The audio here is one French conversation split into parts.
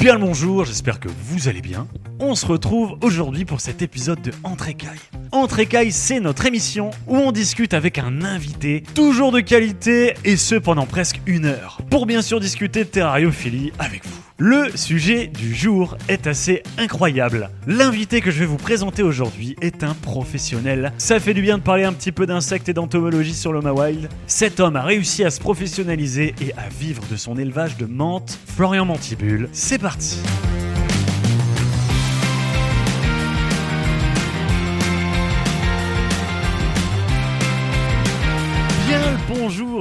Bien le bonjour, j'espère que vous allez bien. On se retrouve aujourd'hui pour cet épisode de Entrécaille. Entrécaille, c'est notre émission où on discute avec un invité, toujours de qualité, et ce pendant presque une heure, pour bien sûr discuter de terrariophilie avec vous. Le sujet du jour est assez incroyable. L'invité que je vais vous présenter aujourd'hui est un professionnel. Ça fait du bien de parler un petit peu d'insectes et d'entomologie sur l'Oma Wild. Cet homme a réussi à se professionnaliser et à vivre de son élevage de menthe. Florian Mantibule, c'est parti.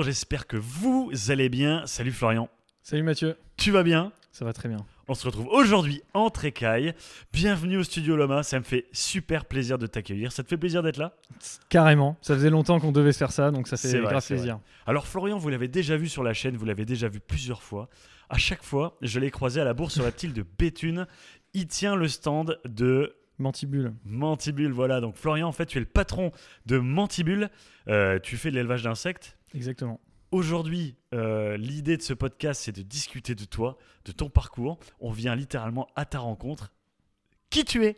J'espère que vous allez bien. Salut Florian, Salut Mathieu, tu vas bien? Ça va très bien. On se retrouve aujourd'hui en Trécaille. Bienvenue au studio Loma, ça me fait super plaisir de t'accueillir. Ça te fait plaisir d'être là? Carrément, ça faisait longtemps qu'on devait se faire ça, donc ça C'est fait vrai, grave plaisir. Alors Florian, vous l'avez déjà vu sur la chaîne, vous l'avez déjà vu plusieurs fois. À chaque fois, je l'ai croisé à la bourse reptile de Béthune. Il tient le stand de Mantibule. Mantibule. Voilà, donc Florian, en fait, tu es le patron de Mantibule. Euh, tu fais de l'élevage d'insectes? Exactement. Aujourd'hui, euh, l'idée de ce podcast, c'est de discuter de toi, de ton parcours. On vient littéralement à ta rencontre. Qui tu es?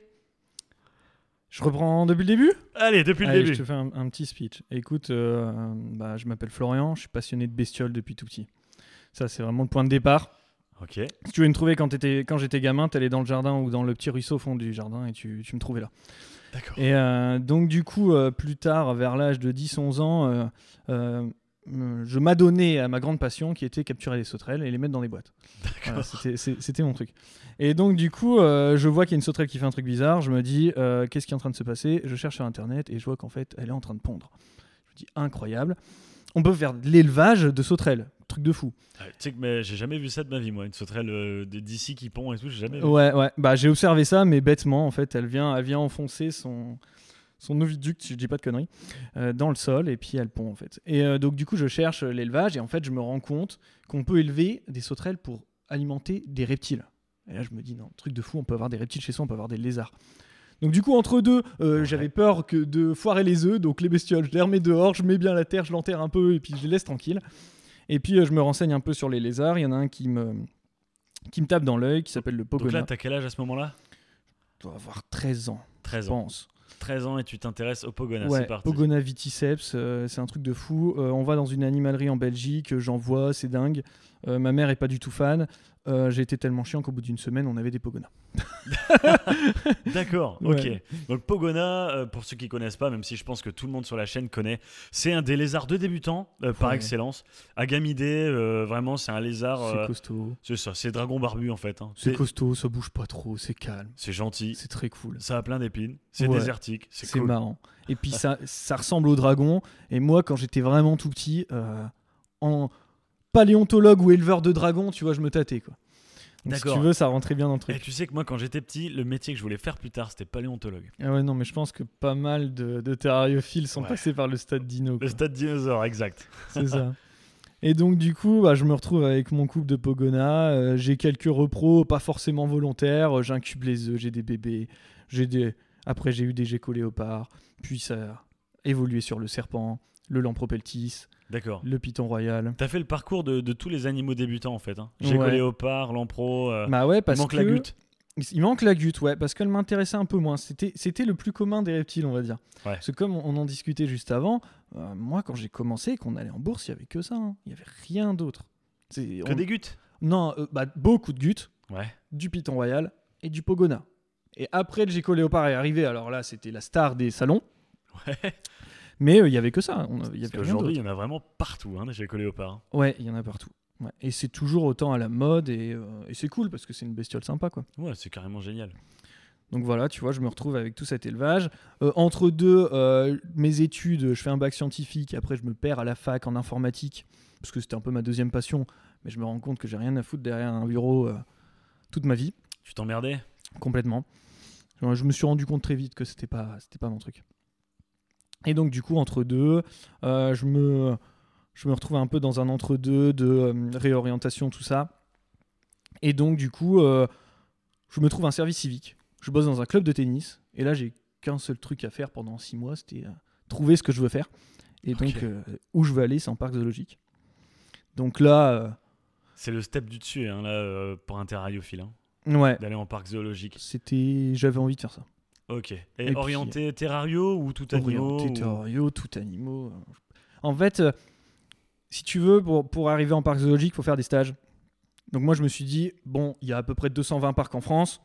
Je reprends depuis le début? Allez, depuis le Allez, début. je te fais un, un petit speech. Écoute, euh, bah, je m'appelle Florian, je suis passionné de bestioles depuis tout petit. Ça, c'est vraiment le point de départ. Ok, Si tu veux me trouver quand, j'étais gamin, t'allais dans le jardin ou dans le petit ruisseau au fond du jardin et tu, tu me trouvais là. d'accord. Et euh, donc, du coup, euh, plus tard, vers l'âge de 10-11 ans, euh, je m'adonnais à ma grande passion qui était capturer les sauterelles et les mettre dans des boîtes. Voilà, c'était- mon truc. Et donc, du coup, euh, je vois qu'il y a une sauterelle qui fait un truc bizarre. Je me dis, euh, qu'est-ce qui est en train de se passer? Je cherche sur Internet et je vois qu'en fait, elle est en train de pondre. Je me dis, incroyable. On peut faire de l'élevage de sauterelles. Truc de fou. Ah, Tu sais que mais j'ai jamais vu ça de ma vie, moi. Une sauterelle euh, d'ici qui pond et tout, j'ai jamais vu. Ouais, ouais. Bah, j'ai observé ça, mais bêtement, en fait, elle vient, elle vient enfoncer son, son oviducte, si je dis pas de conneries, euh, dans le sol et puis elle pond, en fait. Et euh, donc, du coup, je cherche l'élevage et en fait, je me rends compte qu'on peut élever des sauterelles pour alimenter des reptiles. Et là, je me dis, non, truc de fou, on peut avoir des reptiles chez soi, on peut avoir des lézards. Donc du coup entre deux, euh, Ouais. j'avais peur que de foirer les œufs, donc les bestioles, je les remets dehors, je mets bien la terre, je l'enterre un peu et puis je les laisse tranquilles. Et puis euh, je me renseigne un peu sur les lézards. Il y en a un qui me qui me tape dans l'œil, qui s'appelle le Donc pogona. là, t'as quel âge à ce moment-là? Je dois avoir 13 ans, 13 je ans. pense. 13 ans et tu t'intéresses au Pogona, ouais, c'est parti. Pogona viticeps, euh, c'est un truc de fou. Euh, on va dans une animalerie en Belgique, j'en vois, c'est dingue. Euh, ma mère est pas du tout fan. Euh, J'ai été tellement chiant qu'au bout d'une semaine, on avait des Pogona. D'accord, Ouais. ok. Donc Pogona, euh, pour ceux qui connaissent pas, même si je pense que tout le monde sur la chaîne connaît, c'est un des lézards de débutants euh, par Ouais. excellence. Agamidé, vraiment, c'est un lézard. C'est costaud. c'est ça, c'est dragon barbu en fait. hein. C'est C'est costaud, ça bouge pas trop, c'est calme. c'est gentil, C'est très cool. ça a plein d'épines, c'est Ouais. désertique, c'est C'est cool. marrant. Et puis ça, ça ressemble au dragon. Et moi, quand j'étais vraiment tout petit, en paléontologue ou éleveur de dragons, tu vois, je me tâtais quoi. Donc, si tu veux, ça rentrait bien dans le Et truc. tu sais que moi, quand j'étais petit, le métier que je voulais faire plus tard, c'était paléontologue. Ah ouais, non, mais je pense que pas mal de, de terrariophiles sont Ouais. passés par le stade dino. Le stade dinosaure, exact. C'est ça. Et donc, du coup, bah, je me retrouve avec mon couple de Pogona. euh, j'ai quelques repros, pas forcément volontaires. euh, J'incube les œufs, j'ai des bébés. J'ai des... Après, j'ai eu des geckos léopards. Puis ça a évolué sur le serpent, le lampropeltis, D'accord. le python royal. T'as fait le parcours de, de tous les animaux débutants en fait. Hein. Ouais. Géco léopard, lampro, euh, Bah ouais, il parce manque que... la goutte. Il manque la goutte, ouais, parce qu'elle m'intéressait un peu moins. C'était, le plus commun des reptiles, on va dire. Ouais. Parce que comme on en discutait juste avant, euh, moi, quand j'ai commencé, qu'on allait en bourse, il y avait que ça. hein. Il y avait rien d'autre. Que on- des gouttes Non, euh, bah, beaucoup de gouttes, Ouais. du python royal et du pogona. Et après, le gecko léopard est arrivé. Alors là, c'était la star des salons. Ouais. Mais euh, il y avait que ça. Il y rien qu'aujourd'hui, il y en a vraiment partout, hein, des géco léopards. Ouais, il y en a partout. Ouais. Et c'est toujours autant à la mode et, euh, et c'est cool parce que c'est une bestiole sympa, quoi. Ouais, c'est carrément génial. Donc voilà, tu vois, je me retrouve avec tout cet élevage. Euh, entre deux, euh, mes études, je fais un bac scientifique. Après, je me perds à la fac en informatique parce que c'était un peu ma deuxième passion. Mais je me rends compte que j'ai rien à foutre derrière un bureau euh, toute ma vie, Tu t'emmerdais? Complètement. Je je me suis rendu compte très vite que c'était pas, c'était pas mon truc. Et donc, du coup, entre deux, euh, je, me, je me retrouve un peu dans un entre-deux de euh, réorientation, tout ça. Et donc, du coup, euh, je me trouve un service civique. Je bosse dans un club de tennis. Et là, j'ai qu'un seul truc à faire pendant six mois c'était trouver ce que je veux faire. Et donc, où je veux aller, c'est en parc zoologique. Donc là, C'est le step du dessus, hein, là, pour un terrariophile. hein. Ouais. d'aller en parc zoologique. C'était, j'avais envie de faire ça. Ok. Et, orienté terrario ou tout animaux Orienté ou- terrario, tout animaux. En fait, euh, si tu veux, pour, pour arriver en parc zoologique, il faut faire des stages. Donc moi, je me suis dit, bon, il y a à peu près 220 parcs en France.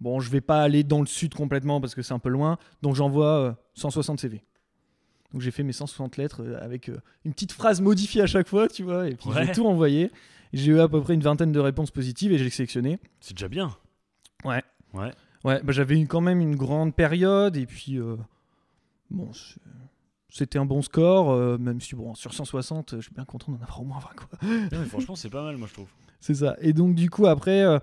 Bon, je vais pas aller dans le sud complètement parce que c'est un peu loin. Donc j'envoie euh, 160 CV. Donc j'ai fait mes 160 lettres euh, avec euh, une petite phrase modifiée à chaque fois, tu vois. Et puis Ouais. j'ai tout envoyé. J'ai eu à peu près une vingtaine de réponses positives et j'ai sélectionné. C'est déjà bien. Ouais. Ouais. Ouais, bah, j'avais eu quand même une grande période et puis euh, bon, c'était un bon score, euh, même si bon, sur 160, euh, je suis bien content d'en avoir au moins 20 quoi. Non, mais franchement, c'est pas mal, moi je trouve. C'est ça. Et donc du coup après, euh,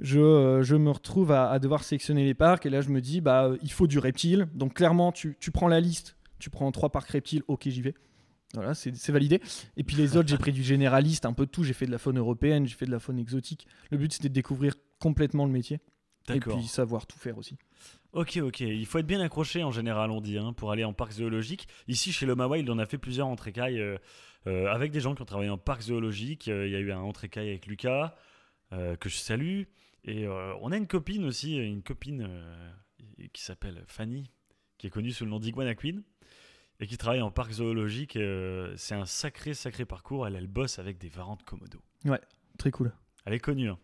je, je me retrouve à, à devoir sélectionner les parcs et là je me dis bah il faut du reptile. Donc clairement tu, tu prends la liste, tu prends trois parcs reptiles, ok j'y vais. Voilà, c'est c'est validé. Et puis les autres, j'ai pris du généraliste, un peu de tout. J'ai fait de la faune européenne, j'ai fait de la faune exotique. Le but, c'était de découvrir complètement le métier. Et puis savoir tout faire aussi. Ok, ok. Il faut être bien accroché en général, on dit, hein, pour aller en parc zoologique. Ici, chez Loma Wild, on a fait plusieurs entrées-cailles euh, euh, avec des gens qui ont travaillé en parc zoologique. Euh, Il y a eu un entrée-caille avec Lucas, euh, que je salue. Et on a une copine aussi, une copine qui s'appelle Fanny, qui est connue sous le nom d'Iguana Queen, et qui travaille en parc zoologique. C'est un sacré, sacré parcours. Elle, elle bosse avec des varans de Komodo. Très cool. Elle est connue. hein.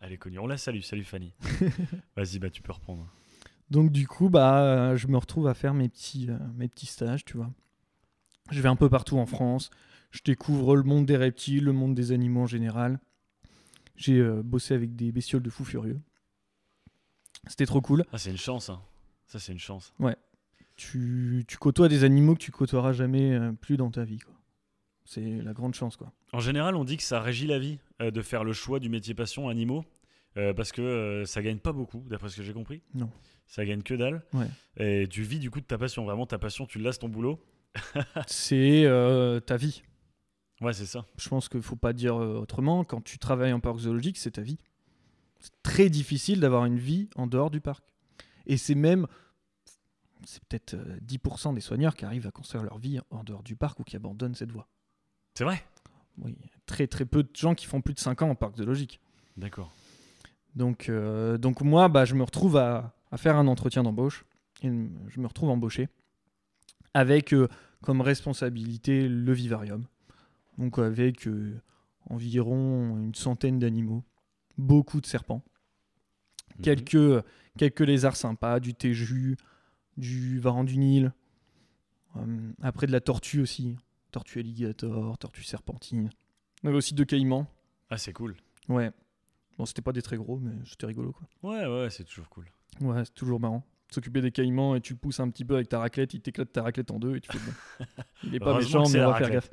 Elle est connue. On la salue. Salut Fanny. Vas-y, bah tu peux reprendre. Donc du coup, bah, euh, je me retrouve à faire mes petits, euh, mes petits stages, tu vois. Je vais un peu partout en France. Je découvre le monde des reptiles, le monde des animaux en général. J'ai euh, bossé avec des bestioles de fous furieux. C'était trop cool. Ah, c'est une chance. hein. Ça, c'est une chance. Tu, tu côtoies des animaux que tu côtoieras jamais euh, plus dans ta vie. quoi. C'est la grande chance, quoi. En général, on dit que ça régit la vie euh, de faire le choix du métier passion animaux euh, parce que euh, ça gagne pas beaucoup, d'après ce que j'ai compris. Non. Ça gagne que dalle. Ouais. Et tu vis du coup de ta passion. Vraiment, ta passion, tu lasses ton boulot. C'est euh, ta vie. Ouais, c'est ça. Je pense qu'il faut pas dire autrement. Quand tu travailles en parc zoologique, c'est ta vie. C'est très difficile d'avoir une vie en dehors du parc. Et c'est même, c'est peut-être euh, 10% des soigneurs qui arrivent à construire leur vie en dehors du parc ou qui abandonnent cette voie. C'est vrai Oui, très très peu de gens qui font plus de 5 ans en parc zoologique. D'accord. Donc, euh, donc moi, bah, je me retrouve à, à faire un entretien d'embauche. Et je me retrouve embauché avec euh, comme responsabilité le vivarium. Donc avec euh, environ une centaine d'animaux, beaucoup de serpents, Mhm. quelques, quelques lézards sympas, du téju, du varan du Nil, après de la tortue aussi, tortue alligator, tortue serpentine. On avait aussi deux caïmans. Ah, c'est cool. Ouais. Bon, c'était pas des très gros, mais c'était rigolo quoi. Ouais, ouais, c'est toujours cool. Ouais, c'est toujours marrant. S'occuper des caïmans et tu le pousses un petit peu avec ta raclette, il t'éclate ta raclette en deux et tu fais bon. Il est pas méchant, mais on va faire gaffe.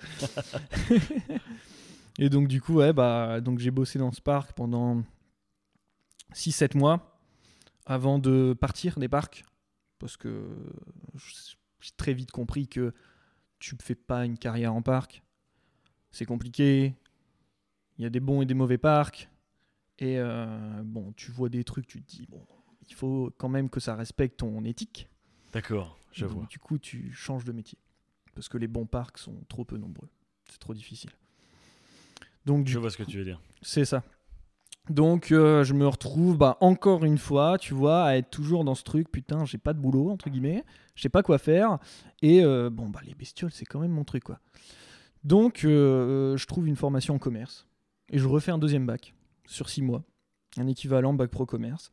et donc, du coup, ouais, bah, donc j'ai bossé dans ce parc pendant 6-7 mois avant de partir des parcs parce que j'ai très vite compris que tu ne fais pas une carrière en parc. C'est compliqué. Il y a des bons et des mauvais parcs. Et euh, bon, tu vois des trucs, tu te dis, bon, il faut quand même que ça respecte ton éthique. D'accord, je vois. Du coup, tu changes de métier. Parce que les bons parcs sont trop peu nombreux. C'est trop difficile. Donc, Je vois ce que tu veux dire. c'est ça. Donc, euh, je me retrouve bah, encore une fois, tu vois, à être toujours dans ce truc, putain, j'ai pas de boulot, entre guillemets, je sais pas quoi faire. Et euh, bon, bah, les bestioles, c'est quand même mon truc, quoi. Donc, euh, je trouve une formation en commerce. Et je refais un deuxième bac sur six mois, un équivalent bac pro commerce.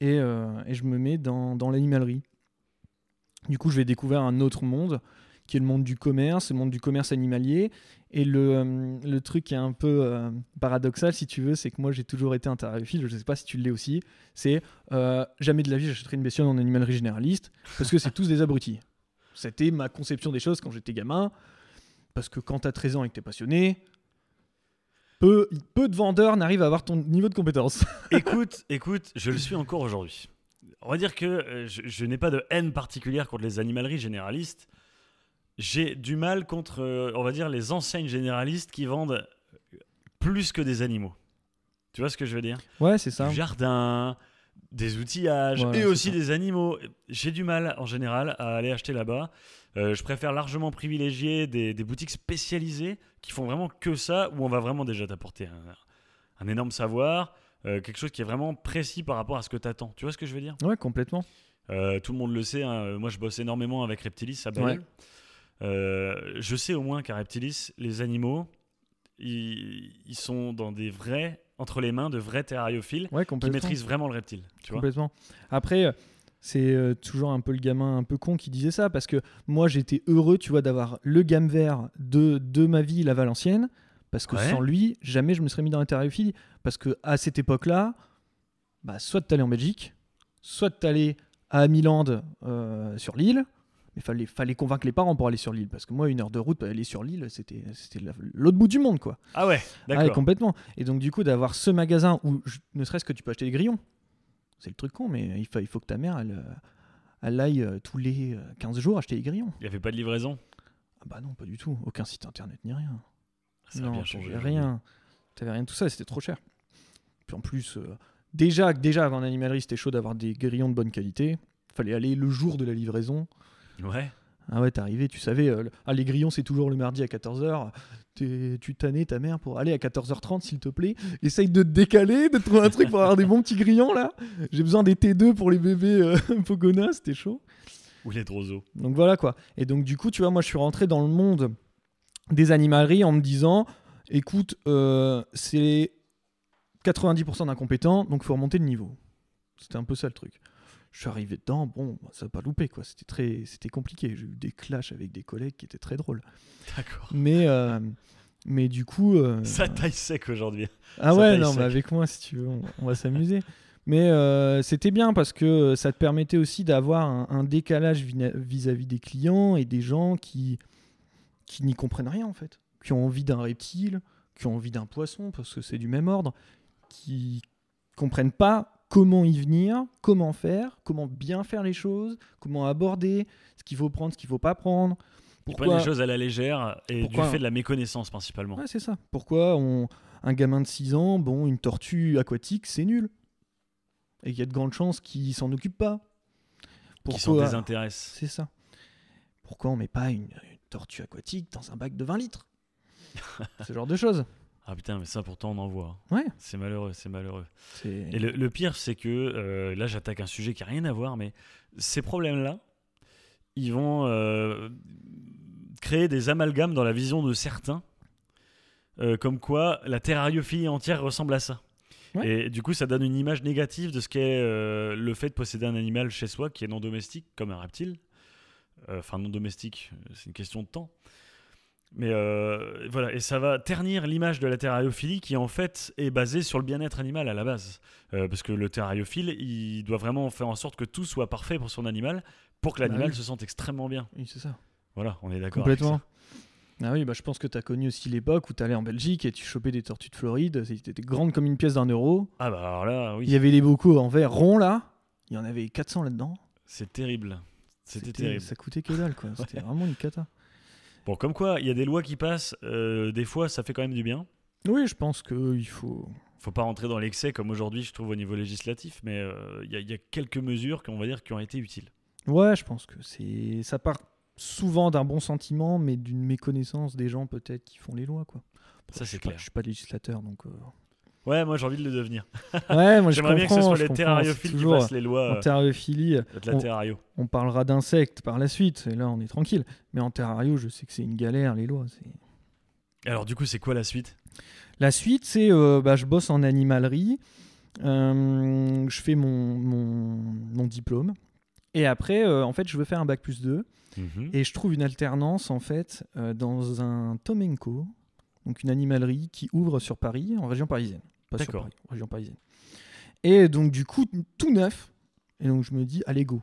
Et, je me mets dans, dans l'animalerie. Du coup, je vais découvrir un autre monde, qui est le monde du commerce, le monde du commerce animalier. Et le, euh, truc qui est un peu euh, paradoxal, si tu veux, c'est que moi j'ai toujours été un je sais pas si tu l'es aussi, c'est euh, jamais de la vie j'achèterai une bestiole en animalerie généraliste, parce que c'est tous des abrutis. C'était ma conception des choses quand j'étais gamin, parce que quand t'as 13 ans et que t'es passionné, peu, peu de vendeurs n'arrivent à avoir ton niveau de compétence. écoute, écoute, je le suis encore aujourd'hui. On va dire que je, je n'ai pas de haine particulière contre les animaleries généralistes. J'ai du mal contre, euh, on va dire, les enseignes généralistes qui vendent plus que des animaux. Tu vois ce que je veux dire? Ouais, c'est ça. Du jardin, des outillages Voilà, et aussi ça. des animaux. J'ai du mal en général à aller acheter là-bas. Euh, je préfère largement privilégier des, des boutiques spécialisées qui font vraiment que ça, où on va vraiment déjà t'apporter un, un énorme savoir, Euh, quelque chose qui est vraiment précis par rapport à ce que tu attends. Tu vois ce que je veux dire? Ouais, complètement. Euh, Tout le monde le sait, hein, moi je bosse énormément avec Reptilis à. Ouais. Euh, je sais au moins qu'à Reptilis, les animaux, ils, ils sont dans des vrais, entre les mains de vrais terrariophiles Ouais, qui maîtrisent vraiment le reptile. Tu vois Complètement. Après, c'est euh, toujours un peu le gamin un peu con qui disait ça parce que moi j'étais heureux, tu vois, d'avoir le gamme vert de, de ma vie, la Valencienne, parce que Ouais. sans lui, jamais je me serais mis dans la terrariophilie. Parce que à cette époque-là, bah, soit t'allais en Belgique, soit t'allais à Milan euh, sur l'île. Il fallait, fallait convaincre les parents pour aller sur l'île. Parce que moi, une heure de route aller sur l'île, c'était c'était la- l'autre bout du monde, quoi. Ah ouais, Ah, d'accord. complètement. Et donc, du coup, d'avoir ce magasin où, je- ne serait-ce que tu peux acheter des grillons, c'est le truc con, mais il faut, il faut que ta mère, elle, euh, elle aille euh, tous les euh, 15 jours acheter des grillons. Il n'y avait pas de livraison? Ah bah non, pas du tout. Aucun site internet ni rien. Ça a non, bien changé. rien. T'avais rien de tout ça, c'était trop cher. Puis en plus, euh, déjà, déjà avant l'animalerie, c'était chaud d'avoir des grillons de bonne qualité. Fallait aller le jour de la livraison. Ouais. Ah ouais, t'arrivais, tu savais, euh, le- ah, les grillons c'est toujours le mardi à 14h. Tu tannais ta mère pour aller à 14h30 s'il te plaît. Essaye de te décaler, de trouver un truc pour avoir des bons petits grillons là. J'ai besoin des T2 pour les bébés euh, Pogona, c'était chaud. Ou les droseaux. Donc voilà quoi. Et donc du coup, tu vois, moi je suis rentré dans le monde des animaleries en me disant, écoute, euh, c'est 90% d'incompétents, donc faut remonter le niveau. C'était un peu ça le truc. Je suis arrivé dedans, bon, bah, ça n'a pas loupé quoi. C'était très, c'était compliqué. J'ai eu des clashs avec des collègues qui étaient très drôles. D'accord. Mais, euh, mais du coup, euh, Ça taille sec aujourd'hui. ah ça ouais, non, sec. mais avec moi si tu veux, on, on va s'amuser. Mais euh, c'était bien parce que ça te permettait aussi d'avoir un, un décalage vis-à-vis des clients et des gens qui, qui n'y comprennent rien en fait, qui ont envie d'un reptile, qui ont envie d'un poisson parce que c'est du même ordre, qui comprennent pas comment y venir, comment faire, comment bien faire les choses, comment aborder, ce qu'il faut prendre, ce qu'il faut pas prendre. Ils prennent les choses à la légère et Pourquoi du fait de la méconnaissance principalement. Ouais, c'est ça. Pourquoi on... un gamin de 6 ans, bon, une tortue aquatique, c'est nul. Et il y a de grandes chances qu'il s'en occupe pas. qui s'en Pourquoi désintéressent. C'est ça. Pourquoi on met pas une, une tortue aquatique dans un bac de 20 litres? Ce genre de choses. Ah putain, mais ça pourtant on en voit. Ouais. C'est malheureux, c'est malheureux. Et le, le pire, c'est que euh, là, j'attaque un sujet qui a rien à voir, mais ces problèmes-là, ils vont euh, créer des amalgames dans la vision de certains, euh, comme quoi la terrariophilie entière ressemble à ça. Ouais. Et du coup, ça donne une image négative de ce qu'est le fait de posséder un animal chez soi qui est non domestique, comme un reptile. Enfin, non domestique, c'est une question de temps. Mais euh, voilà, et ça va ternir l'image de la terrariophilie qui en fait est basée sur le bien-être animal à la base. Euh, parce que le terrariophile, il doit vraiment faire en sorte que tout soit parfait pour son animal, pour que Bah l'animal oui. se sente extrêmement bien. Oui, c'est ça. Voilà, on est d'accord. avec Complètement. Ah oui, bah, je pense que tu as connu aussi l'époque où tu allais en Belgique et tu chopais des tortues de Floride. C'était grandes comme une pièce d'un euro. ça. Ah bah alors là, oui, Il y avait les bocaux en verre rond là. Il y en avait 400 là-dedans. c'est terrible. C'était terrible. Ça coûtait que dalle quoi. C'était vraiment une cata. Bon, comme quoi, il y a des lois qui passent, euh, des fois ça fait quand même du bien. Oui, je pense qu'il faut. Faut pas rentrer dans l'excès comme aujourd'hui, je trouve, au niveau législatif, mais euh, il y, y a quelques mesures qu'on va dire qui ont été utiles. Ouais, je pense que c'est. Ça part souvent d'un bon sentiment, mais d'une méconnaissance des gens peut-être qui font les lois quoi. Bon, Ça, c'est pas- clair. Je suis pas législateur donc. euh, Ouais, moi j'ai envie de le devenir. Ouais, moi J'aimerais bien que ce soit les terrariophiles qui fassent les lois En euh, terrariophilie, on- terrario. on parlera d'insectes par la suite, et là on est tranquille. Mais en terrario, je sais que c'est une galère, les lois. Alors du coup, c'est quoi la suite? La suite, c'est euh, bah, je bosse en animalerie, euh, je fais mon, mon, mon diplôme, et après, euh, en fait, je veux faire un bac plus 2, Mhm. et je trouve une alternance, en fait, dans un Tomenko, donc une animalerie qui ouvre sur Paris, en région parisienne. Pas sur D'accord. Paris, région parisienne. Et donc, du coup, tout neuf, et donc je me dis, allez, go.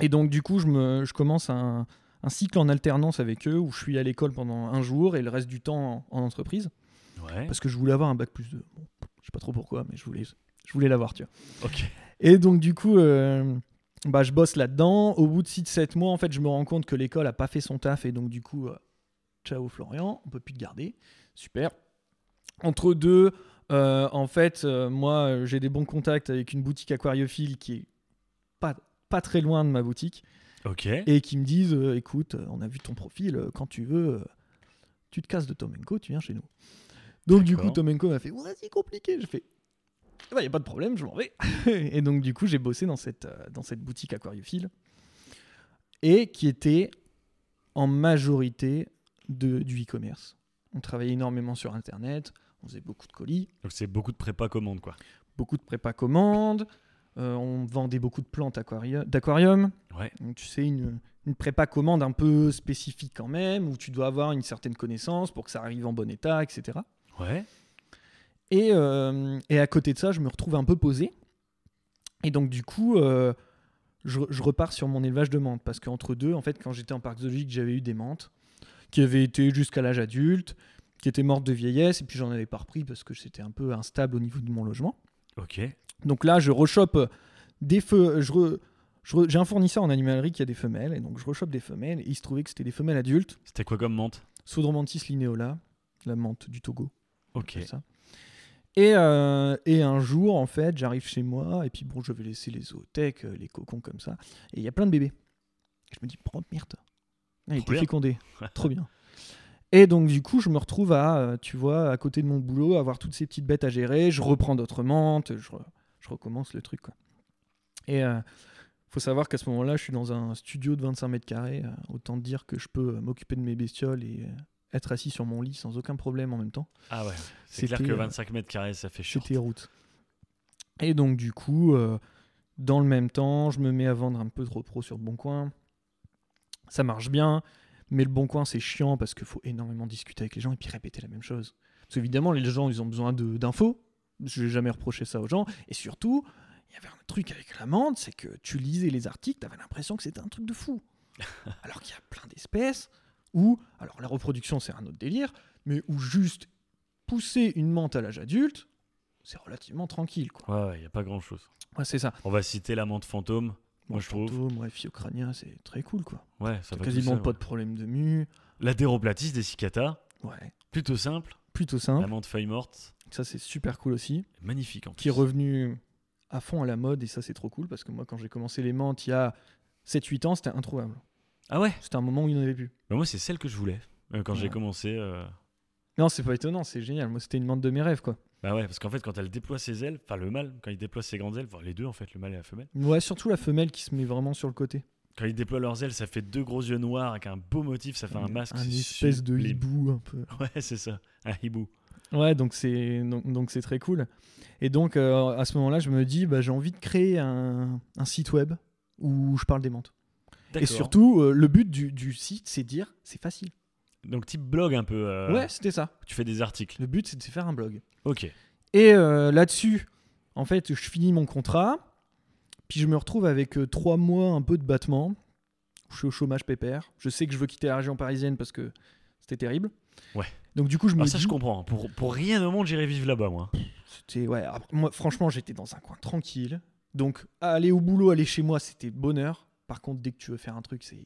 Et donc, du coup, je, me, je commence un, un cycle en alternance avec eux, où je suis à l'école pendant un jour, et le reste du temps en- en entreprise Ouais. parce que je voulais avoir un bac plus 2. Bon, je sais pas trop pourquoi, mais je voulais, je voulais l'avoir, tu vois. Ok. Et donc, du coup, euh, bah, je bosse là-dedans. Au bout de 6-7 mois, en fait, je me rends compte que l'école a pas fait son taf, et donc, du coup, euh, ciao Florian, on peut plus te garder. Super. Entre deux, euh, en fait, euh, moi, euh, j'ai des bons contacts avec une boutique aquariophile qui est pas, pas très loin de ma boutique Ok. et qui me disent euh, écoute, on a vu ton profil, quand tu veux, tu te casses de Tomenko, tu viens chez nous. Donc du coup. Tomenko m'a fait ouais, c'est compliqué. Je fais il n'y a pas de problème, je m'en vais. et donc, du coup, j'ai bossé dans cette, dans cette boutique aquariophile et qui était en majorité de, du e-commerce. On travaillait énormément sur Internet, on faisait beaucoup de colis, Donc c'est beaucoup de prépa commande quoi. beaucoup de prépa commandes, euh, on vendait beaucoup de plantes d'aquarium. Ouais. Donc, tu sais, une, une prépa commande un peu spécifique quand même, où tu dois avoir une certaine connaissance pour que ça arrive en bon état, etc. Ouais. Et, euh, et à côté de ça, je me retrouve un peu posé. Et donc, du coup, euh, je, je repars sur mon élevage de menthes. Parce qu'entre deux, en fait, quand j'étais en parc zoologique, j'avais eu des menthes qui avaient été jusqu'à l'âge adulte, qui étaient mortes de vieillesse. Et puis, j'en avais pas repris parce que c'était un peu instable au niveau de mon logement. Ok. Donc là, je rechoppe des feux. Je re- je re- J'ai un fournisseur en animalerie qui a des femelles. Et donc, je rechoppe des femelles. Et il se trouvait que c'était des femelles adultes. C'était quoi comme menthe? Sodromantis lineola, la menthe du Togo. Ok. ça. Et, euh, et un jour, en fait, j'arrive chez moi, et puis bon, je vais laisser les zootech, euh, les cocons comme ça, et il y a plein de bébés. Je me dis, oh merde, Ah, il Trop était fécondé, trop bien. Et donc, du coup, je me retrouve à, euh, tu vois, à côté de mon boulot, à avoir toutes ces petites bêtes à gérer, je reprends d'autres menthes, je, re- je recommence le truc, quoi. Et euh, faut savoir qu'à ce moment-là, je suis dans un studio de 25 mètres carrés, euh, autant dire que je peux m'occuper de mes bestioles et être assis sur mon lit sans aucun problème en même temps. Ah ouais. C'est clair que euh, 25 mètres carrés ça fait short. C'était route. Et donc, du coup, euh, dans le même temps, je me mets à vendre un peu de repro sur le Bon Coin. Ça marche bien, mais le Bon Coin, c'est chiant parce qu'il faut énormément discuter avec les gens et puis répéter la même chose. Parce qu'évidemment, les gens, ils ont besoin de- d'infos. Je n'ai jamais reproché ça aux gens. Et surtout, il y avait un truc avec l'amande, c'est que tu lisais les articles, tu avais l'impression que c'était un truc de fou. alors qu'il y a plein d'espèces où, alors la reproduction, c'est un autre délire, mais où juste pousser une menthe à l'âge adulte, c'est relativement tranquille, quoi. Ouais, ouais, y a pas grand chose. Ouais, c'est ça. On va citer la menthe fantôme. Moi, je trouve. fantôme, ouais, phiocrânien, c'est très cool, quoi. Ouais, ça va quasiment seul, pas ouais. de problème de mu. La déroplatis des cicata, Ouais, plutôt simple. plutôt La simple. menthe feuille morte, Ça, c'est super cool aussi. magnifique en plus. Qui est revenu à fond à la mode, et ça, c'est trop cool, parce que moi, quand j'ai commencé les menthes il y a 7-8 ans, c'était introuvable. Ah ouais? C'était un moment où il n'y en avait plus. Bah, Moi, c'est celle que je voulais euh, quand j'ai commencé. euh, Non, c'est pas étonnant, c'est génial. Moi, c'était une menthe de mes rêves, quoi. Bah ouais, parce qu'en fait, quand elle déploie ses ailes, enfin le mâle, quand il déploie ses grandes ailes, enfin les deux en fait, le mâle et la femelle, Ouais, surtout la femelle qui se met vraiment sur le côté. quand ils déploient leurs ailes, ça fait deux gros yeux noirs avec un beau motif, ça fait un masque. Un espèce de hibou, un peu. Ouais, c'est ça, un hibou. Ouais, donc c'est donc donc c'est très cool. Et donc euh, à ce moment-là, je me dis, bah, j'ai envie de créer un, un site web où je parle des menthes. Et surtout, euh, le but du, du site, c'est de dire, c'est facile. Donc type blog un peu. euh, Ouais, c'était ça. Tu fais des articles. Le but, c'est de faire un blog. Ok. Et euh, là-dessus, en fait, je finis mon contrat, puis je me retrouve avec euh, trois mois un peu de battement. Je suis au chômage pépère. Je sais que je veux quitter la région parisienne parce que c'était terrible. Ouais. Donc du coup, je me Alors ça, dis, je comprends. Pour, pour rien au monde, j'irai vivre là-bas, moi. C'était ouais. après, moi, franchement, j'étais dans un coin tranquille. Donc aller au boulot, aller chez moi, c'était bonheur. Par contre, dès que tu veux faire un truc, c'est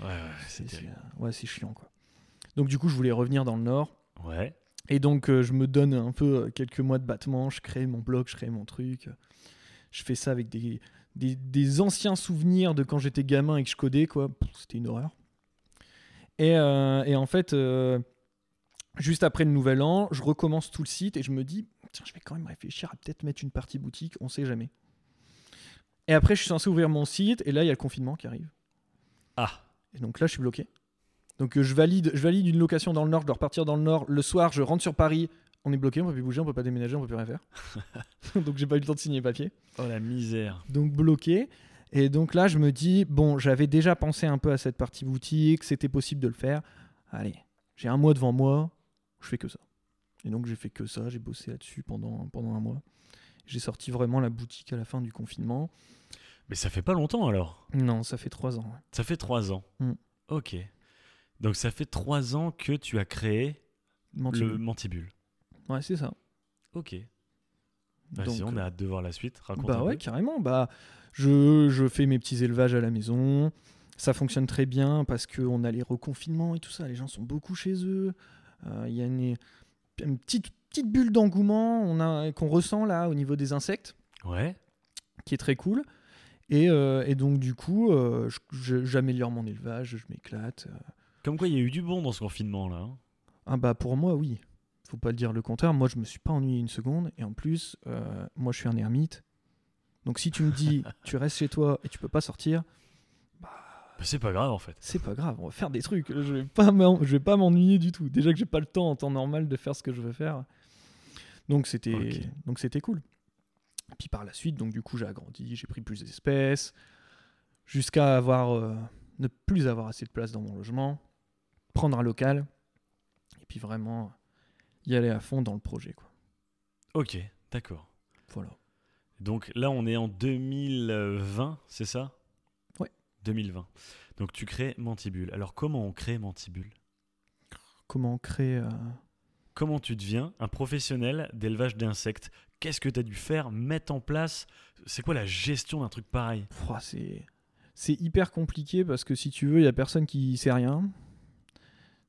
Ouais, ouais, c'est ouais, chiant quoi. Donc du coup, je voulais revenir dans le nord. Ouais. Et donc, euh, je me donne un peu euh, quelques mois de battement. Je crée mon blog, je crée mon truc. Je fais ça avec des, des, des anciens souvenirs de quand j'étais gamin et que je codais, quoi. C'était une horreur. Et, euh, et en fait, euh, juste après le nouvel an, je recommence tout le site et je me dis, tiens, je vais quand même réfléchir à peut-être mettre une partie boutique, on sait jamais. Et après, je suis censé ouvrir mon site et là, il y a le confinement qui arrive. Ah. Et donc là, je suis bloqué. Donc euh, je valide, je valide une location dans le nord, je dois repartir dans le nord. Le soir, je rentre sur Paris. On est bloqué, on peut plus bouger, on peut pas déménager, on peut plus rien faire. donc j'ai pas eu le temps de signer les papiers. Oh la misère. Donc bloqué. Et donc là, je me dis, bon, j'avais déjà pensé un peu à cette partie boutique, c'était possible de le faire. Allez, j'ai un mois devant moi, je fais que ça. Et donc j'ai fait que ça, j'ai bossé là-dessus pendant, pendant un mois. J'ai sorti vraiment la boutique à la fin du confinement. Mais ça fait pas longtemps alors. Non, ça fait trois ans. ouais. Ça fait trois ans. Mm. Ok. Donc ça fait trois ans que tu as créé le Mantibule. Ouais, c'est ça. Ok. Donc, on euh, a hâte de voir la suite. Raconte Bah ouais, peu. carrément. Bah, je, je fais mes petits élevages à la maison. Ça fonctionne très bien parce qu'on a les reconfinements et tout ça. Les gens sont beaucoup chez eux. Euh, Il y a une, une petite, petite bulle d'engouement on qu'on ressent là au niveau des insectes, Ouais. qui est très cool. Et, euh, et donc, du coup, euh, j'améliore mon élevage, je m'éclate. Euh, Comme quoi, il y a eu du bon dans ce confinement là. hein. Ah bah pour moi, oui. faut pas le dire le contraire. Moi, je me suis pas ennuyé une seconde. Et en plus, euh, moi, je suis un ermite. Donc, si tu me dis, tu restes chez toi et tu peux pas sortir, Bah, c'est pas grave en fait. c'est pas grave. On va faire des trucs. Je vais pas, m'en- je vais pas m'ennuyer du tout. Déjà que j'ai pas le temps en temps normal de faire ce que je veux faire. Donc, c'était, Ok. donc c'était cool. Puis par la suite, donc du coup, j'ai agrandi, j'ai pris plus d'espèces, jusqu'à avoir euh, ne plus avoir assez de place dans mon logement, prendre un local, et puis vraiment y aller à fond dans le projet. Quoi. Ok, d'accord. Voilà. Donc là, on est en 2020, c'est ça? Ouais. 2020. Donc tu crées Mantibule. Alors comment on crée Mantibule? Comment créer euh, Comment tu deviens un professionnel d'élevage d'insectes? Qu'est-ce que tu as dû faire, mettre en place C'est quoi la gestion d'un truc pareil? C'est c'est hyper compliqué parce que si tu veux, il y a personne qui sait rien.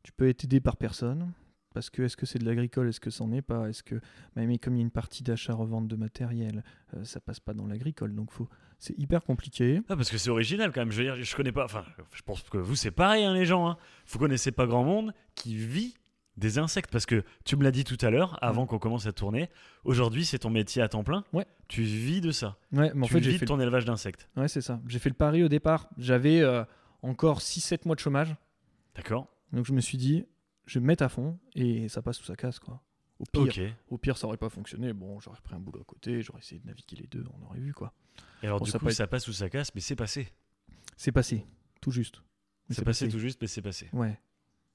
Tu peux être aidé par personne. Parce que est-ce que c'est de l'agricole, est-ce que c'en est pas? Est-ce que mais, mais comme il y a une partie d'achat-revente de matériel, euh, ça passe pas dans l'agricole, donc faut. C'est hyper compliqué. Ah, parce que c'est original quand même. Je veux dire, je connais pas. Enfin, je pense que vous c'est pareil, hein, les gens. Hein. Vous connaissez pas grand monde qui vit des insectes parce que tu me l'as dit tout à l'heure, avant qu'on commence à tourner. Aujourd'hui, c'est ton métier à temps plein. Ouais. Tu vis de ça. Ouais, mais en tu fait vis de fait. ton élevage d'insectes. Ouais, c'est ça. J'ai fait le pari au départ. J'avais euh, encore 6-7 mois de chômage, D'accord. donc je me suis dit, je vais me mettre à fond et ça passe ou ça casse quoi. Au pire, au pire, ça aurait pas fonctionné. Bon, j'aurais pris un boulot à côté, j'aurais essayé de naviguer les deux, on aurait vu quoi. Et alors Bon, du ça coup, ça passe ou ça casse, mais c'est passé. C'est passé, tout juste. C'est passé tout juste, mais c'est passé. Ouais.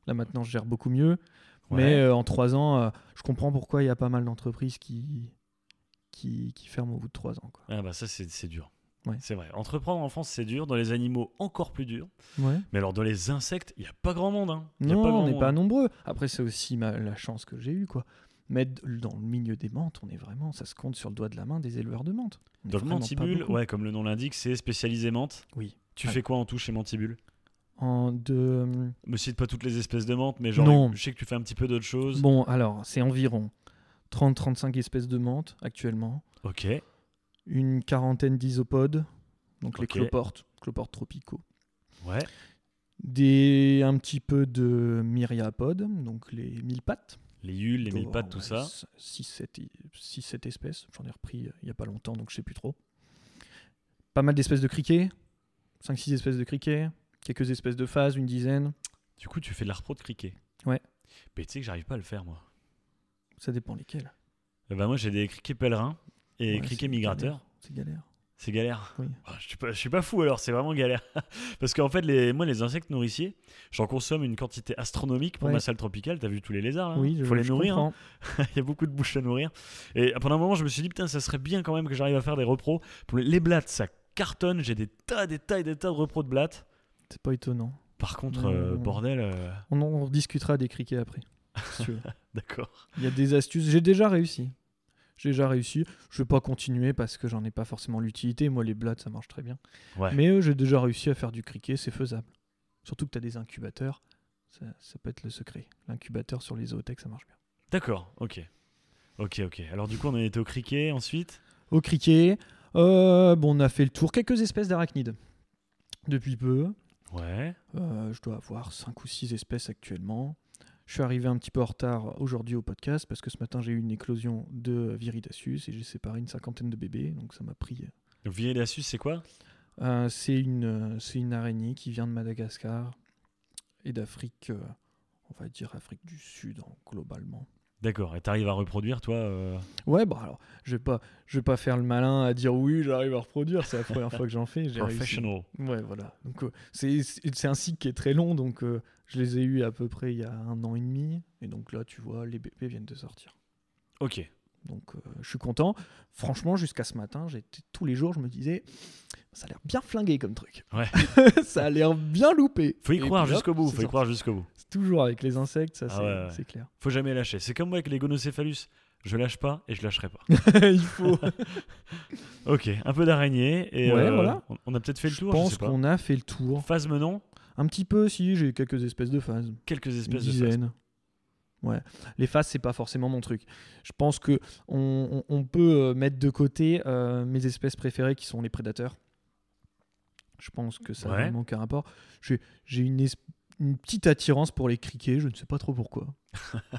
Là maintenant, je gère beaucoup mieux. Ouais. Mais euh, en trois ans, euh, je comprends pourquoi il y a pas mal d'entreprises qui, qui, qui ferment au bout de trois ans. Quoi. Ah bah ça c'est dur. Ouais. C'est vrai. Entreprendre en France c'est dur. Dans les animaux encore plus dur. Ouais. Mais alors dans les insectes, il y a pas grand monde. Hein. Il y a Non, pas on n'est pas nombreux. Après, c'est aussi ma- la chance que j'ai eue. quoi. Mais dans le milieu des menthes, on est vraiment, ça se compte sur le doigt de la main des éleveurs de menthes. Donc Mantibule, ouais, comme le nom l'indique, c'est spécialisé menthe. Oui. Tu fais quoi en tout chez Mantibule? En de... Me cite pas toutes les espèces de menthe, mais genre, Non. je sais que tu fais un petit peu d'autres choses. Bon, alors, c'est environ 30-35 espèces de menthes actuellement. Ok. Une quarantaine d'isopodes, donc les cloportes, cloportes tropicaux. Ouais. Des, un petit peu de myriapodes, donc les mille pattes. Les hules, les mille Oh, pattes, tout ouais, ça. 6-7 espèces. J'en ai repris euh, il n'y a pas longtemps, donc je sais plus trop. Pas mal d'espèces de criquets. 5-6 espèces de criquets. Quelques espèces de phases, une dizaine. Du coup, tu fais de la repro de criquet. Ouais. Mais tu sais que j'arrive pas à le faire, moi. Ça dépend lesquels. Eh ben, moi, j'ai des criquets pèlerins et Ouais, criquets migrateurs. C'est galère. C'est galère. Oui. Ah, je, suis pas, je suis pas fou alors, c'est vraiment galère. Parce qu'en fait, les, moi, les insectes nourriciers, j'en consomme une quantité astronomique pour Ouais. ma salle tropicale. T'as vu tous les lézards là? Oui, je, faut les je nourrir. hein. Il y a beaucoup de bouches à nourrir. Et pendant un moment, je me suis dit, putain, ça serait bien quand même que j'arrive à faire des repros. Pour les, les blattes, ça cartonne. J'ai des tas, des tas et des tas de repros de blattes. C'est pas étonnant. Par contre, euh, bordel, euh, On en discutera des criquets après. si tu veux. d'accord. Il y a des astuces. J'ai déjà réussi. J'ai déjà réussi. Je vais pas continuer parce que j'en ai pas forcément l'utilité. Moi, les blattes, ça marche très bien. Ouais. Mais euh, j'ai déjà réussi à faire du criquet, c'est faisable. Surtout que tu as des incubateurs. Ça, ça peut être le secret. L'incubateur sur les zootech, ça marche bien. D'accord, ok. Ok, ok. Alors, du coup, on en était au criquet ensuite? Au criquet, euh, bon, on a fait le tour. Quelques espèces d'arachnides. Depuis peu. Ouais. Euh, je dois avoir 5 ou 6 espèces actuellement. Je suis arrivé un petit peu en retard aujourd'hui au podcast parce que ce matin j'ai eu une éclosion de Viridaceus et j'ai séparé une cinquantaine de bébés, donc ça m'a pris. Donc, Viridaceus, c'est quoi? Euh, c'est une, euh, c'est une araignée qui vient de Madagascar et d'Afrique, euh, on va dire Afrique du Sud hein, globalement. D'accord. Et t'arrives à reproduire, toi euh, Ouais, bah alors, je vais pas, je vais pas faire le malin à dire oui, j'arrive à reproduire. C'est la première fois que j'en fais. j'ai réussi. Professional. Ouais, voilà. Donc euh, c'est, c'est c'est un cycle qui est très long, donc euh, je les ai eus à peu près il y a un an et demi, et donc là, tu vois, les bébés viennent de sortir. Ok. Donc euh, je suis content. Franchement, jusqu'à ce matin, j'étais tous les jours, je me disais, ça a l'air bien flingué comme truc. Ouais. ça a l'air bien loupé. Faut y Et croire jusqu'au bout. Faut y croire jusqu'au bout. C'est toujours avec les insectes, ça Ah c'est, ouais, clair. Faut jamais lâcher. C'est comme moi avec les gonocéphalus. Je lâche pas et je lâcherai pas. Il faut. ok, un peu d'araignée et Ouais, euh, voilà. on- a peut-être fait le je tour. je pense qu'on a fait le tour. Phase menon, Un petit peu, si, j'ai quelques espèces de phases. quelques Une espèces de phases. Ouais. Les phases, c'est pas forcément mon truc. Je pense que on, on- on peut euh, mettre de côté euh, mes espèces préférées qui sont les prédateurs. Je pense que ça Ouais. vraiment aucun rapport. J'ai une, petite attirance pour les criquets, je ne sais pas trop pourquoi.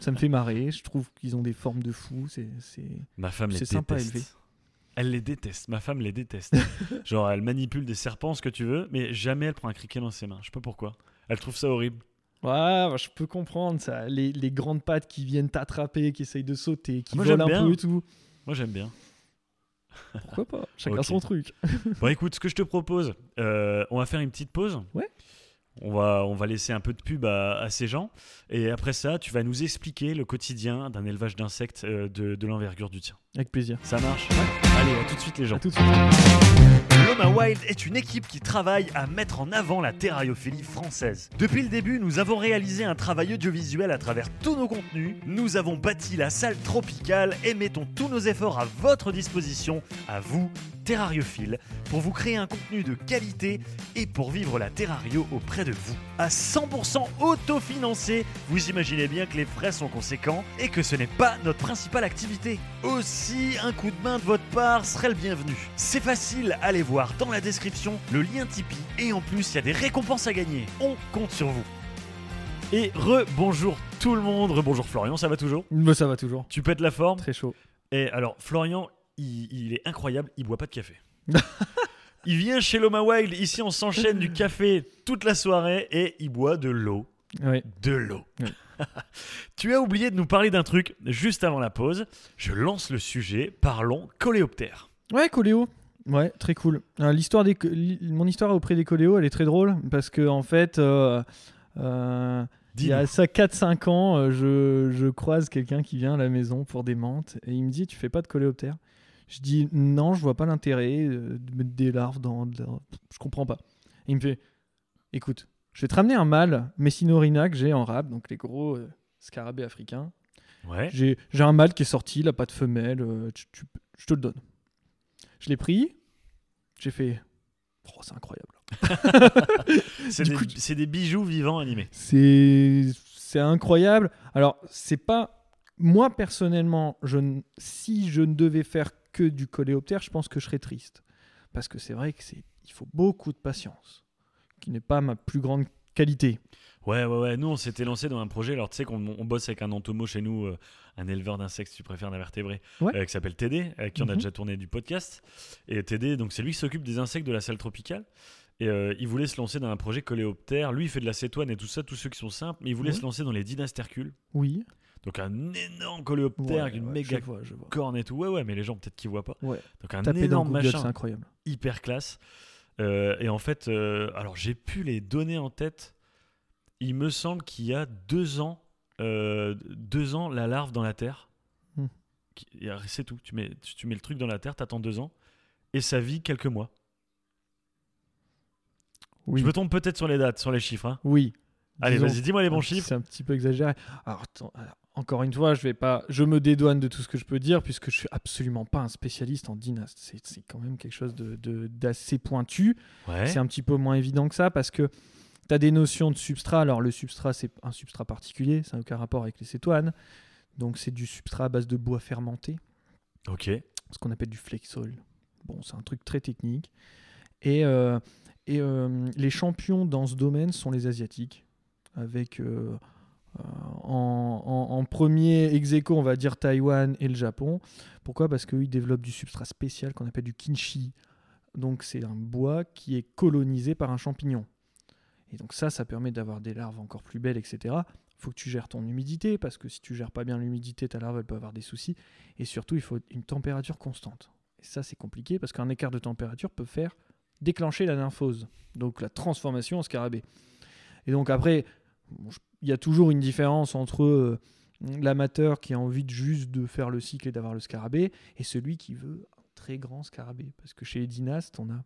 ça me fait marrer, je trouve qu'ils ont des formes de fous, c'est... Ma femme les à déteste. élever. Elle les déteste. Ma femme les déteste. Genre, elle manipule des serpents, ce que tu veux, mais jamais elle prend un criquet dans ses mains. Je sais pas pourquoi. Elle trouve ça horrible. Ouais, bah, je peux comprendre ça. Les, les grandes pattes qui viennent t'attraper, qui essayent de sauter, qui Moi, volent un bien. peu et tout. Moi, j'aime bien. Pourquoi pas? Chacun Ok. son truc. Bon, écoute, ce que je te propose, euh, on va faire une petite pause. Ouais. On va, on va laisser un peu de pub à, à ces gens. Et après ça, tu vas nous expliquer le quotidien d'un élevage d'insectes euh, de, de l'envergure du tien. Avec plaisir. Ça marche Allez, à tout de suite les gens. À tout de suite. Loma Wild est une équipe qui travaille à mettre en avant la terrariophilie française. Depuis le début, nous avons réalisé un travail audiovisuel à travers tous nos contenus, nous avons bâti la salle tropicale et mettons tous nos efforts à votre disposition, à vous, terrariophiles, pour vous créer un contenu de qualité et pour vivre la terrario auprès de vous. À 100% autofinancé, vous imaginez bien que les frais sont conséquents et que ce n'est pas notre principale activité. Aussi, un coup de main de votre part serait le bienvenu. C'est facile, allez voir dans la description le lien Tipeee et en plus, il y a des récompenses à gagner. On compte sur vous. Et re-bonjour tout le monde, re-bonjour Florian, ça va toujours? Bah, ça va toujours. Tu pètes la forme? Très chaud. et alors, Florian, il, il est incroyable, il boit pas de café. il vient chez Loma Wild, ici on s'enchaîne du café toute la soirée et il boit de l'eau. De l'eau. Oui. tu as oublié de nous parler d'un truc juste avant la pause. Je lance le sujet, parlons coléoptère. Ouais, Coléo. Ouais, très cool. Euh, L'histoire des, mon histoire auprès des Coléo, elle est très drôle parce que en fait, euh, euh, il y a Dis-nous. ça 4-5 ans, euh, je, je croise quelqu'un qui vient à la maison pour des menthes et il me dit Tu fais pas de coléoptère Je dis Non, je vois pas l'intérêt euh, de mettre des larves dans. de la- Je comprends pas. Et il me fait Écoute, je vais te ramener un mâle Messinurina que j'ai en rab, donc les gros euh, scarabées africains. Ouais. J'ai un mâle qui est sorti, il a pas de femelle, euh, tu- tu- je te le donne. Je l'ai pris, j'ai fait. Oh, c'est incroyable. C'est des, tu- bijoux vivants animés. C'est incroyable. Alors, c'est pas. Moi, personnellement, je si je ne devais faire que du coléoptère, je pense que je serais triste. Parce que c'est vrai que c'est il faut beaucoup de patience, qui n'est pas ma plus grande qualité. Ouais, ouais, ouais. Nous, on s'était lancé dans un projet. Alors, tu sais qu'on on bosse avec un entomo chez nous, euh, un éleveur d'insectes, si tu préfères, d'invertébrés, Ouais. euh, qui s'appelle TD, avec qui on a Mhm. déjà tourné du podcast. Et TD, donc, c'est lui qui s'occupe des insectes de la salle tropicale. Et euh, il voulait se lancer dans un projet coléoptère. Lui, il fait de la cétoine et tout ça, tous ceux qui sont simples. Mais il voulait se lancer dans les dynastercules. Oui. Donc, un énorme coléoptère Ouais, une ouais, méga je vois, je vois. corne et tout. Ouais, ouais, mais les gens, peut-être qu'ils voient pas. Ouais. Donc, un Taper énorme Google, machin c'est incroyable. hyper classe. Euh, et en fait, euh, alors j'ai pu les donner en tête. Il me semble qu'il y a deux ans, euh, deux ans, la larve dans la terre. Hmm. C'est tout. Tu mets, tu mets le truc dans la terre, t'attends deux ans, et ça vit quelques mois. Oui. Je me trompe peut-être sur les dates, sur les chiffres. hein. Oui. Allez, vas-y, dis-moi les bons chiffres. C'est un petit peu exagéré. Alors, attends, alors, encore une fois, je vais pas, je me dédouane de tout ce que je peux dire puisque je suis absolument pas un spécialiste en dynastie. C'est, quand même quelque chose de, d'assez pointu. Ouais. C'est un petit peu moins évident que ça parce que tu as des notions de substrat. Alors, le substrat, c'est un substrat particulier, ça n'a aucun rapport avec les cétoines. Donc, c'est du substrat à base de bois fermenté, Ok. ce qu'on appelle du flexol. Bon, c'est un truc très technique. Et, euh, et euh, les champions dans ce domaine sont les Asiatiques, avec euh, en, en- premier ex on va dire Taïwan et le Japon. Pourquoi? Parce qu'eux, ils développent du substrat spécial qu'on appelle du kinshi. Donc, c'est un bois qui est colonisé par un champignon. Et donc, ça, ça permet d'avoir des larves encore plus belles, etc. Il faut que tu gères ton humidité, parce que si tu gères pas bien l'humidité, ta larve, elle peut avoir des soucis. Et surtout, il faut une température constante. Et ça, c'est compliqué parce qu'un écart de température peut faire déclencher la nymphose, donc la transformation en scarabée. Et donc après, bon, il y a toujours une différence entre euh, l'amateur qui a envie de juste de faire le cycle et d'avoir le scarabée et celui qui veut un très grand scarabée. Parce que chez les dynastes, on a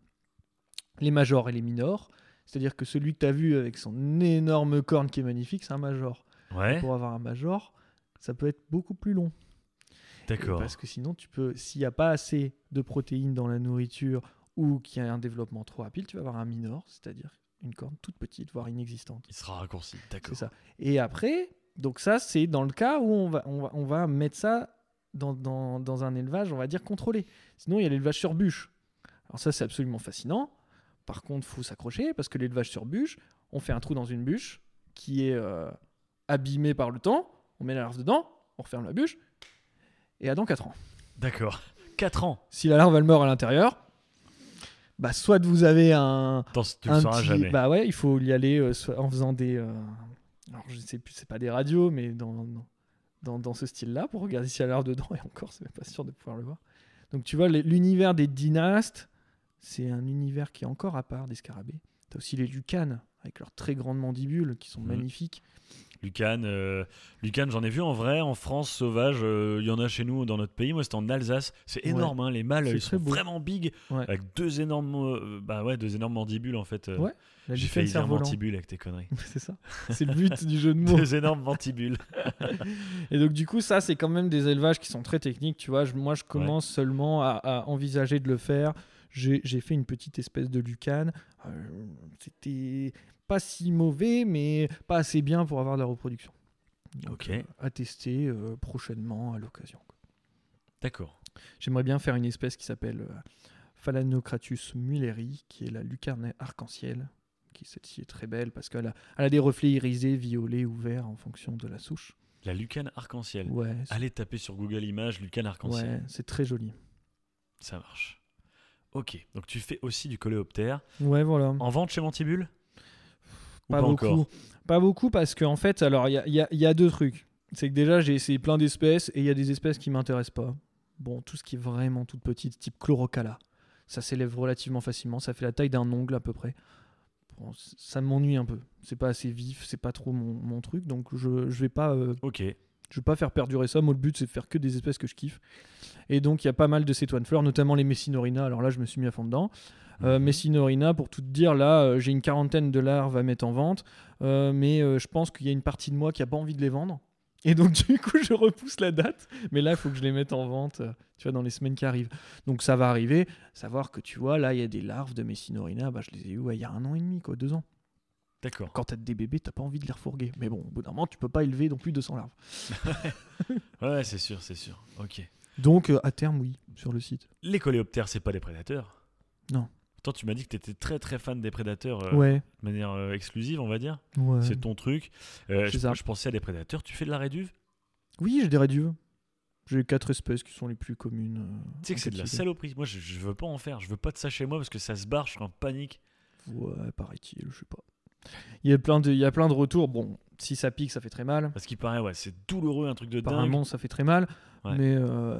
les majors et les minors. C'est-à-dire que celui que tu as vu avec son énorme corne qui est magnifique, c'est un major. Ouais. Pour avoir un major, ça peut être beaucoup plus long. D'accord. Parce que sinon, tu peux, s'il n'y a pas assez de protéines dans la nourriture ou qu'il y a un développement trop rapide, tu vas avoir un minor, c'est-à-dire une corne toute petite, voire inexistante. Il sera raccourci. C'est D'accord. ça. Et après, donc ça, c'est dans le cas où on va, on va, on va mettre ça dans, dans, dans un élevage, on va dire contrôlé. Sinon, il y a l'élevage sur bûche. Alors ça, c'est absolument fascinant. Par contre, faut s'accrocher parce que l'élevage sur bûche, on fait un trou dans une bûche qui est euh, abîmé par le temps. On met la larve dedans, on referme la bûche, et à dans 4 ans. D'accord. 4 ans. Si la larve elle meurt à l'intérieur, bah soit vous avez un, Attends, tu le un sauras petit- jamais. bah ouais, il faut y aller euh, soit en faisant des, euh, alors je sais plus, c'est pas des radios, mais dans dans, dans ce style-là pour regarder s'il y a larve dedans. Et encore, c'est même pas sûr de pouvoir le voir. Donc tu vois, l'univers des dynastes, c'est un univers qui est encore à part des scarabées. T'as aussi les lucanes avec leurs très grandes mandibules qui sont Mhm. magnifiques. Lucan, euh, Lucan, j'en ai vu en vrai, en France, sauvage, euh, il y en a chez nous dans notre pays. Moi, c'était en Alsace. C'est Ouais. énorme, hein, les mâles, ils sont beau. vraiment big, Ouais. avec deux énormes, euh, bah ouais, deux énormes mandibules en fait. euh. Ouais, J'ai failli dire mandibules avec tes conneries. c'est ça. C'est le but du jeu de mots. Deux énormes mandibules. Et donc du coup, ça, c'est quand même des élevages qui sont très techniques. Tu vois, Je- moi, je commence seulement à, à envisager de le faire. J'ai j'ai fait une petite espèce de lucane. Euh, C'était pas si mauvais, mais pas assez bien pour avoir de la reproduction. Donc, Ok. euh, à tester euh, prochainement à l'occasion. D'accord. J'aimerais bien faire une espèce qui s'appelle euh, Phalanocratus mulleri, qui est la lucarne arc-en-ciel. Qui celle-ci est très belle parce qu'elle a, elle a des reflets irisés, violets ou verts en fonction de la souche. La lucane arc-en-ciel. Ouais, Allez taper sur Google Images lucane arc-en-ciel. ouais, c'est très joli. Ça marche. Ok, donc tu fais aussi du coléoptère. Ouais, voilà. En vente chez Mantibule Pas, beaucoup. encore Pas beaucoup parce qu'en fait, alors il y a, il y a- il y a deux trucs. C'est que déjà, j'ai essayé plein d'espèces et il y a des espèces qui m'intéressent pas. Bon, tout ce qui est vraiment toute petite, type chlorocala, ça s'élève relativement facilement. Ça fait la taille d'un ongle à peu près. Bon, ça m'ennuie un peu. C'est pas assez vif, c'est pas trop mon, mon truc. Donc je, je vais pas. euh, Ok. Je vais pas faire perdurer ça. Moi, le but, c'est de faire que des espèces que je kiffe. Et donc, il y a pas mal de cétoines fleurs, notamment les Messinorina. Alors là, je me suis mis à fond dedans. Euh, Mhm. Messinorina, pour tout te dire, là, euh, j'ai une quarantaine de larves à mettre en vente. Euh, mais je pense qu'il y a une partie de moi qui a pas envie de les vendre. Et donc, du coup, je repousse la date. Mais là, il faut que je les mette en vente, tu vois, dans les semaines qui arrivent. Donc, ça va arriver. Savoir que, tu vois, là, il y a des larves de Messinorina. Bah, je les ai eues ouais, il y a un an et demi, quoi, deux ans. D'accord. Quand t'as des bébés, t'as pas envie de les refourguer. Mais bon, au bout d'un moment, tu peux pas élever non plus 200 larves. Ouais, c'est sûr, c'est sûr. Ok. Donc, euh, à terme, oui, sur le site. Les coléoptères, c'est pas des prédateurs? Non. Toi, tu m'as dit que tu étais très très fan des prédateurs euh, ouais, de manière euh, exclusive, on va dire? ouais. C'est ton truc. C'est je, ça. je pensais à des prédateurs. Tu fais de la réduve? Oui, j'ai des réduves. J'ai quatre espèces qui sont les plus communes. Tu sais que c'est de la saloperie. Moi, je, je veux pas en faire. Je veux pas de ça chez moi parce que ça se barre. Je suis en panique. Ouais, paraît-il, je sais pas. Il y, a plein de, il y a plein de retours. Bon, si ça pique, ça fait très mal. Parce qu'il paraît, ouais, c'est douloureux, un truc de dingue. Apparemment, ça fait très mal. Ouais. Mais euh,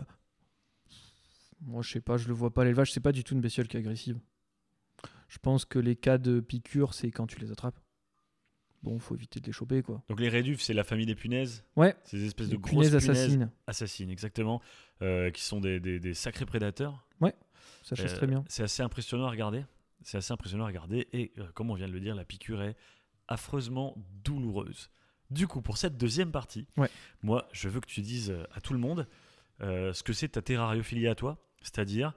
moi, je sais pas, je le vois pas. L'élevage, c'est pas du tout une bestiole qui est agressive. Je pense que les cas de piqûre, c'est quand tu les attrapes. Bon, faut éviter de les choper, quoi. Donc les réduves, c'est la famille des punaises? Ouais. Ces espèces de grosses punaises assassines. assassines, exactement, euh, qui sont des, des- des sacrés prédateurs. Ça chasse Euh, très bien. C'est assez impressionnant à regarder. C'est assez impressionnant à regarder. Et euh, comme on vient de le dire, la piqûre est affreusement douloureuse. Du coup, pour cette deuxième partie, Ouais. moi, je veux que tu dises euh, à tout le monde euh, ce que c'est ta terrariophilie à toi. C'est-à-dire,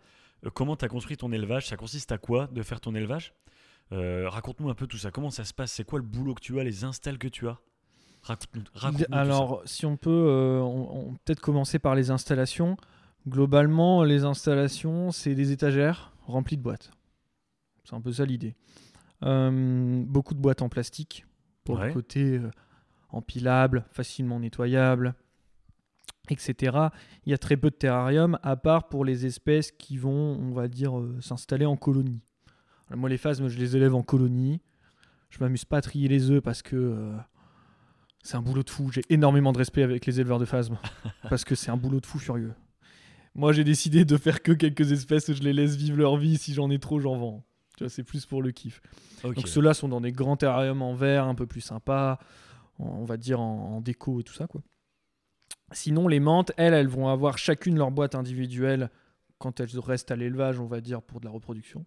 euh, comment tu as construit ton élevage Ça consiste à quoi de faire ton élevage? Raconte-nous un peu tout ça. Comment ça se passe C'est quoi le boulot que tu as Les installs que tu as? Raconte-nous raconte-nous tout ça. Alors, si on peut, on, on- peut-être commencer par les installations. Globalement, les installations, c'est des étagères remplies de boîtes. C'est un peu ça l'idée. Euh, beaucoup de boîtes en plastique pour Ouais. le côté euh, empilable, facilement nettoyable, etc. Il y a très peu de terrarium, à part pour les espèces qui vont, on va dire, euh, s'installer en colonie. Alors, moi, les phasmes, je les élève en colonie. Je m'amuse pas à trier les œufs parce que c'est un boulot de fou. J'ai énormément de respect avec les éleveurs de phasmes parce que c'est un boulot de fou furieux. Moi, j'ai décidé de faire que quelques espèces je les laisse vivre leur vie. Si j'en ai trop, j'en vends. Tu vois, c'est plus pour le kiff. Donc ceux-là sont dans des grands terrariums en verre, un peu plus sympas, on va dire en, en déco et tout ça quoi. Sinon les menthes, elles, elles vont avoir chacune leur boîte individuelle quand elles restent à l'élevage, on va dire pour de la reproduction.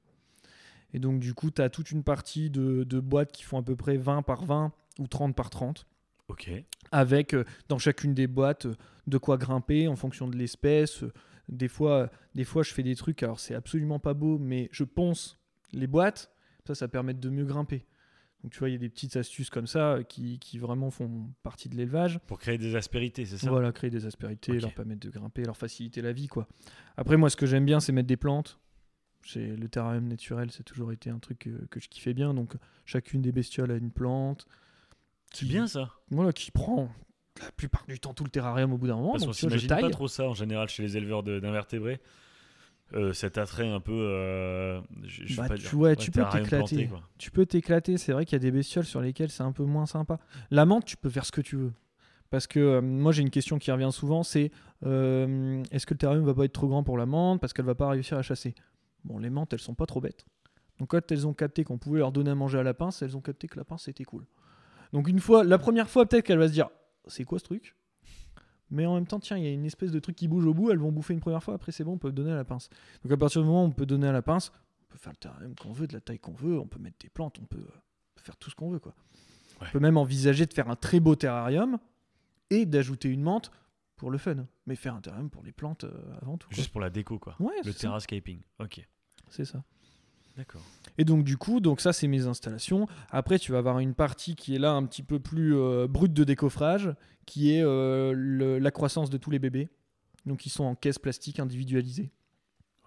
Et donc du coup, tu as toute une partie de, de boîtes qui font à peu près 20 par 20 ou 30 par 30 Ok. avec euh, dans chacune des boîtes euh, de quoi grimper en fonction de l'espèce. Euh, Des fois, des fois, je fais des trucs, alors c'est absolument pas beau, mais je ponce les boîtes, ça, ça permet de mieux grimper. Donc tu vois, il y a des petites astuces comme ça euh, qui, qui vraiment font partie de l'élevage. Pour créer des aspérités, c'est ça? Voilà, créer des aspérités, leur permettre de grimper, leur faciliter la vie, quoi. Après, moi, ce que j'aime bien, c'est mettre des plantes. Le terrarium naturel, c'est toujours été un truc que, que je kiffais bien. Donc, chacune des bestioles a une plante. C'est bien ça. Voilà, qui prend la plupart du temps tout le terrarium au bout d'un moment. Parce qu'on s'imagine pas trop ça en général chez les éleveurs de- d'invertébrés. Euh, cet attrait un peu. euh, je, Bah, pas tu- dire. ouais, tu peux t'éclater. Tu peux t'éclater. C'est vrai qu'il y a des bestioles sur lesquelles c'est un peu moins sympa. La menthe, tu peux faire ce que tu veux. Parce que euh, moi, j'ai une question qui revient souvent c'est est-ce que le terrarium va pas être trop grand pour la menthe parce qu'elle va pas réussir à chasser? Bon, les menthes, elles sont pas trop bêtes. Donc, quand elles ont capté qu'on pouvait leur donner à manger à la pince, elles ont capté que la pince c'était cool. Donc, une fois, la première fois, peut-être qu'elle va se dire c'est quoi ce truc? Mais en même temps, tiens, il y a une espèce de truc qui bouge au bout, elles vont bouffer une première fois, après c'est bon, on peut donner à la pince. Donc à partir du moment où on peut donner à la pince, on peut faire le terrarium qu'on veut, de la taille qu'on veut, on peut mettre des plantes, on peut euh, faire tout ce qu'on veut. Quoi. Ouais. On peut même envisager de faire un très beau terrarium et d'ajouter une menthe pour le fun. Mais faire un terrarium pour les plantes euh, avant tout. quoi. Juste pour la déco, quoi. Ouais, Le terrascaping. Ok. C'est ça. D'accord. Et donc du coup, donc ça c'est mes installations. Après, tu vas avoir une partie qui est là un petit peu plus euh, brute de décoffrage, qui est euh, le- la croissance de tous les bébés. Donc ils sont en caisse plastique individualisée.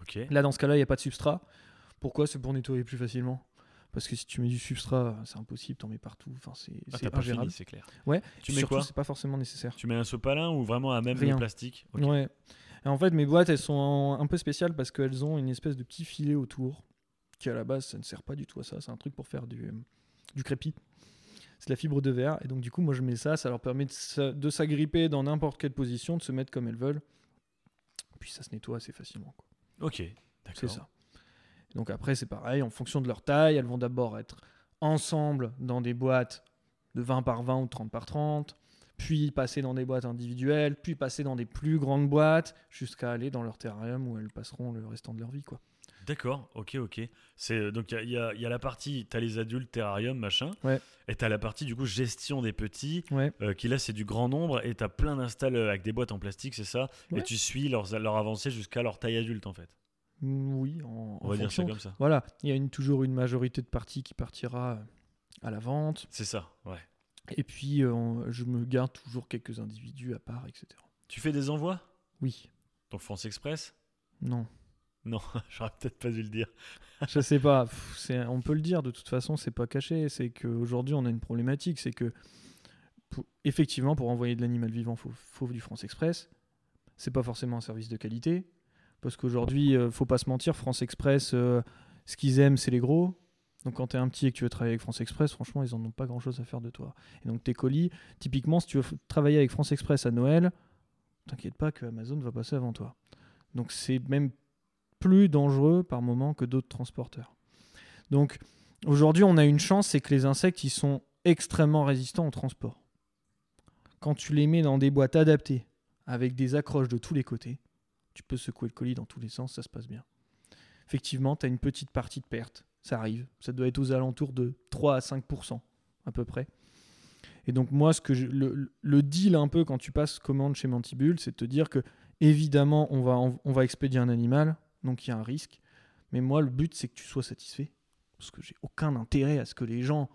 Ok. Là, dans ce cas-là, il n'y a pas de substrat. Pourquoi? C'est pour nettoyer plus facilement. Parce que si tu mets du substrat, c'est impossible, t'en mets partout. Enfin, c'est Ah, c'est t'as pas ingérable. c'est clair. Ouais. Tu mets Surtout, quoi? c'est pas forcément nécessaire. Tu mets un sopalin ou vraiment à même Rien. le plastique. Ouais. Et en fait, mes boîtes, elles sont un peu spéciales parce qu'elles ont une espèce de petit filet autour, qui à la base, ça ne sert pas du tout à ça. C'est un truc pour faire du, du crépi. C'est de la fibre de verre. Et donc, du coup, moi, je mets ça. Ça leur permet de s'a- de s'agripper dans n'importe quelle position, de se mettre comme elles veulent. Puis ça se nettoie assez facilement. quoi. Ok. C'est D'accord. ça. Donc après, c'est pareil, en fonction de leur taille, elles vont d'abord être ensemble dans des boîtes de 20 par 20 ou 30 par 30, puis passer dans des boîtes individuelles, puis passer dans des plus grandes boîtes, jusqu'à aller dans leur terrarium où elles passeront le restant de leur vie. Quoi. D'accord, ok, ok. C'est euh, donc il y a, y y la partie, t'as les adultes, terrarium, machin. Ouais. Et t'as la partie du coup gestion des petits, Ouais. euh, qui là c'est du grand nombre et t'as plein d'installs euh, avec des boîtes en plastique, c'est ça. Ouais. Et tu suis leur, leur avancée jusqu'à leur taille adulte en fait. Mm, Oui, en, On en va dire ça fonction. comme ça. Voilà, il y a une, toujours une majorité de parties qui partira à la vente. C'est ça, ouais. Et puis, euh, je me garde toujours quelques individus à part, etc. Tu fais des envois? Oui, Donc France Express? Non. Non, j'aurais peut-être pas dû le dire. Je sais pas, pff, on peut le dire de toute façon, c'est pas caché. C'est qu'aujourd'hui, on a une problématique. C'est que, effectivement, pour envoyer de l'animal vivant, faut, faut du France Express. C'est pas forcément un service de qualité. Parce qu'aujourd'hui, euh, faut pas se mentir, France Express, euh, ce qu'ils aiment, c'est les gros. Donc, quand t'es un petit et que tu veux travailler avec France Express, franchement, ils en ont pas grand chose à faire de toi. Et donc, tes colis, typiquement, si tu veux travailler avec France Express à Noël, t'inquiète pas que Amazon va passer avant toi. Donc, c'est même plus dangereux par moment que d'autres transporteurs. Donc aujourd'hui, on a une chance, c'est que les insectes, ils sont extrêmement résistants au transport. Quand tu les mets dans des boîtes adaptées, avec des accroches de tous les côtés, tu peux secouer le colis dans tous les sens, ça se passe bien. Effectivement, tu as une petite partie de perte, ça arrive. Ça doit être aux alentours de 3 à 5% à peu près. Et donc moi, ce que je- le, deal un peu quand tu passes commande chez Mantibule, c'est de te dire que évidemment, on va expédier un animal, donc il y a un risque. Mais moi, le but, c'est que tu sois satisfait. Parce que j'ai aucun intérêt à ce que les gens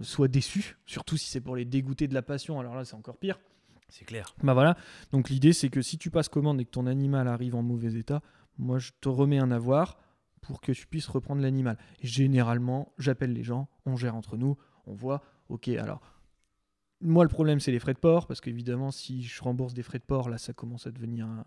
soient déçus, surtout si c'est pour les dégoûter de la passion. Alors là, c'est encore pire. C'est clair. Bah voilà. Donc l'idée, c'est que si tu passes commande et que ton animal arrive en mauvais état, moi, je te remets un avoir pour que tu puisses reprendre l'animal. Et généralement, j'appelle les gens, on gère entre nous, on voit, ok, alors. Moi, le problème, c'est les frais de port, parce qu'évidemment, si je rembourse des frais de port, là, ça commence à devenir un,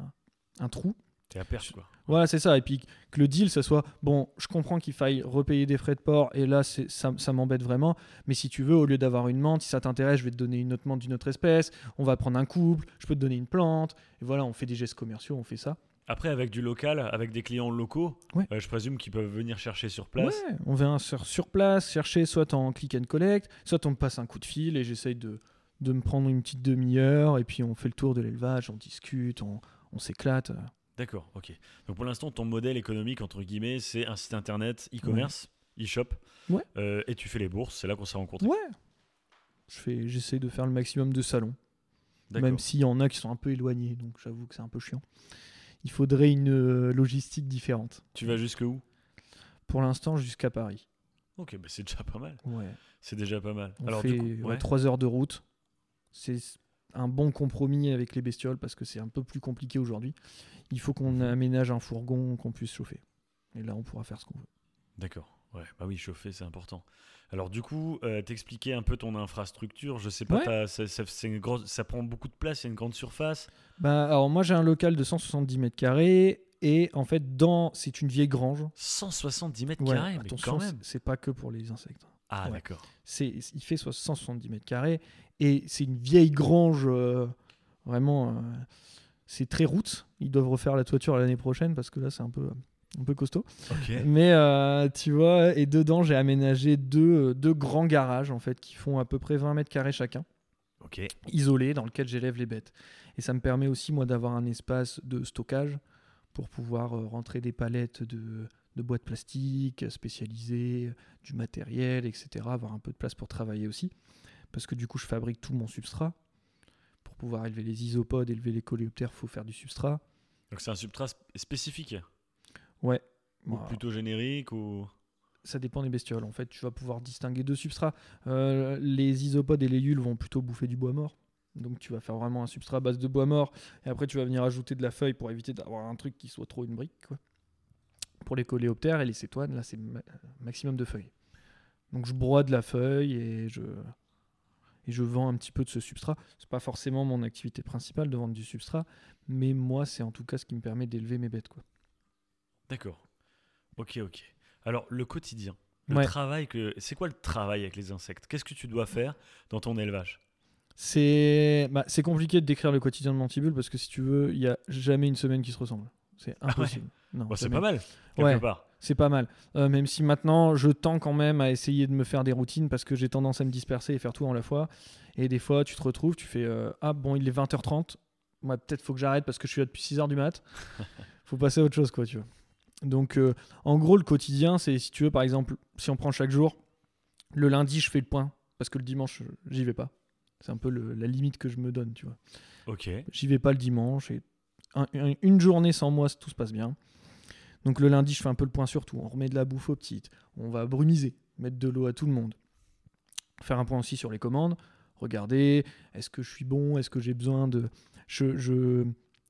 un trou. T'es à perte quoi. Voilà, c'est ça. Et puis que le deal, ça soit bon, je comprends qu'il faille repayer des frais de port, et là, ça, ça m'embête vraiment. Mais si tu veux, au lieu d'avoir une menthe, si ça t'intéresse, je vais te donner une autre menthe d'une autre espèce. On va prendre un couple, je peux te donner une plante. Et voilà, on fait des gestes commerciaux, on fait ça. Après, avec du local, avec des clients locaux, Ouais. euh, je présume qu'ils peuvent venir chercher sur place. Ouais, on vient sur, sur place, chercher soit en click and collect, soit on me passe un coup de fil et j'essaye de, de me prendre une petite demi-heure. Et puis on fait le tour de l'élevage, on discute, on, on s'éclate. D'accord, ok. Donc pour l'instant, ton modèle économique, entre guillemets, c'est un site internet e-commerce, e-shop, Ouais. euh, et tu fais les bourses, c'est là qu'on s'est rencontrés. Ouais. Je fais, j'essaye de faire le maximum de salons. Même s'il y en a qui sont un peu éloignés, donc j'avoue que c'est un peu chiant. Il faudrait une euh, logistique différente. Tu vas jusque où? Pour l'instant, jusqu'à Paris. Ok, bah c'est déjà pas mal. Ouais. C'est déjà pas mal. On Alors fait du coup, ouais, heures de route. C'est un bon compromis avec les bestioles parce que c'est un peu plus compliqué aujourd'hui. Il faut qu'on aménage un fourgon qu'on puisse chauffer. Et là, on pourra faire ce qu'on veut. D'accord. Ouais, bah oui, chauffer, c'est important. Alors du coup, euh, t'expliquais un peu ton infrastructure. Je sais pas, Ouais. ça, une grosse- ça prend beaucoup de place, c'est une grande surface. Bah, alors moi j'ai un local de 170 mètres carrés et en fait dans c'est une vieille grange. 170 mètres Ouais, carrés, mais attention, quand même. c'est- pas que pour les insectes. Ah ouais. d'accord. C'est il fait so- 170 mètres carrés et c'est une vieille grange euh, vraiment. euh, c'est très route. Ils doivent refaire la toiture l'année prochaine parce que là c'est un peu un peu costaud. Mais euh, tu vois, et dedans j'ai aménagé deux, deux grands garages en fait qui font à peu près 20 mètres carrés chacun. Ok. isolé dans lequel j'élève les bêtes. Et ça me permet aussi, moi, d'avoir un espace de stockage pour pouvoir rentrer des palettes de, de boîtes plastiques spécialisées, du matériel, etc. Avoir un peu de place pour travailler aussi. Parce que du coup, je fabrique tout mon substrat. Pour pouvoir élever les isopodes, élever les coléoptères, il faut faire du substrat. Donc c'est un substrat sp- spécifique Ouais. ou Voilà. plutôt générique ou? Ça dépend des bestioles. En fait, tu vas pouvoir distinguer deux substrats. Euh, les isopodes et les yules vont plutôt bouffer du bois mort. Donc tu vas faire vraiment un substrat à base de bois mort. Et après, tu vas venir ajouter de la feuille pour éviter d'avoir un truc qui soit trop une brique. Quoi. Pour les coléoptères et les cétoines, là, c'est ma- maximum de feuilles. Donc je broie de la feuille et je, et je vends un petit peu de ce substrat. C'est pas forcément mon activité principale de vendre du substrat, mais moi, c'est en tout cas ce qui me permet d'élever mes bêtes. Quoi. D'accord. Ok, ok. Alors le quotidien, le Ouais. travail que, c'est quoi le travail avec les insectes? Qu'est-ce que tu dois faire dans ton élevage? C'est bah, c'est compliqué de décrire le quotidien de Mantibule parce que si tu veux, il y a jamais une semaine qui se ressemble. C'est Ah ouais. impossible. Non, Bah, C'est pas mal quelque Ouais. part. C'est pas mal. Euh, même si maintenant, je tends quand même à essayer de me faire des routines parce que j'ai tendance à me disperser et faire tout en la fois. Et des fois, tu te retrouves, tu fais euh, Ah bon, il est 20h30. Moi, peut-être faut que j'arrête parce que je suis là depuis 6h du mat. faut passer à autre chose, quoi, tu vois. Donc, euh, en gros, le quotidien, c'est si tu veux, par exemple, si on prend chaque jour, le lundi, je fais le point parce que le dimanche, j'y vais pas. C'est un peu le- la limite que je me donne, tu vois. Ok. J'y vais pas le dimanche. Et un- un- une journée sans moi, tout se passe bien. Donc le lundi, je fais un peu le point sur tout. On remet de la bouffe aux petites. On va brumiser, mettre de l'eau à tout le monde. Faire un point aussi sur les commandes. Regarder, est-ce que je suis bon? Est-ce que j'ai besoin de... Je, je,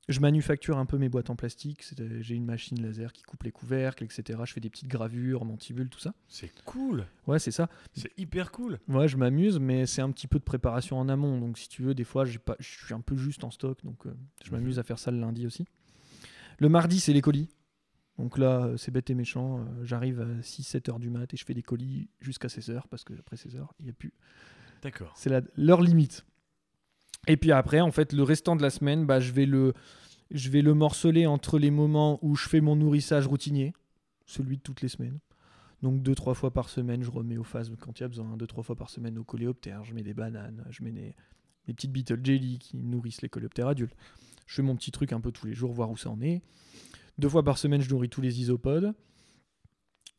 je manufacture un peu mes boîtes en plastique. J'ai une machine laser qui coupe les couvercles, etc. Je fais des petites gravures, mantibules, tout ça. C'est cool. Ouais, c'est ça. C'est hyper cool. Ouais, je m'amuse, mais c'est un petit peu de préparation en amont. Donc, si tu veux, des fois, pas, je suis un peu juste en stock. Donc, euh, je Mhm. m'amuse à faire ça le lundi aussi. Le mardi, c'est les colis. Donc là, euh, c'est bête et méchant. euh, J'arrive à 6-7 heures du mat et je fais des colis jusqu'à 16 heures parce que après 16 heures, il n'y a plus. D'accord. C'est leur limite. Et puis après, en fait, le restant de la semaine, bah, je, vais le, je vais le morceler entre les moments où je fais mon nourrissage routinier, celui de toutes les semaines. Donc deux, trois fois par semaine, je remets aux phases quand il y a besoin. Deux, trois fois par semaine aux coléoptères. Je mets des bananes, je mets des, des petites beetle jelly qui nourrissent les coléoptères adultes. Je fais mon petit truc un peu tous les jours, voir où ça en est. Deux fois par semaine, je nourris tous les isopodes.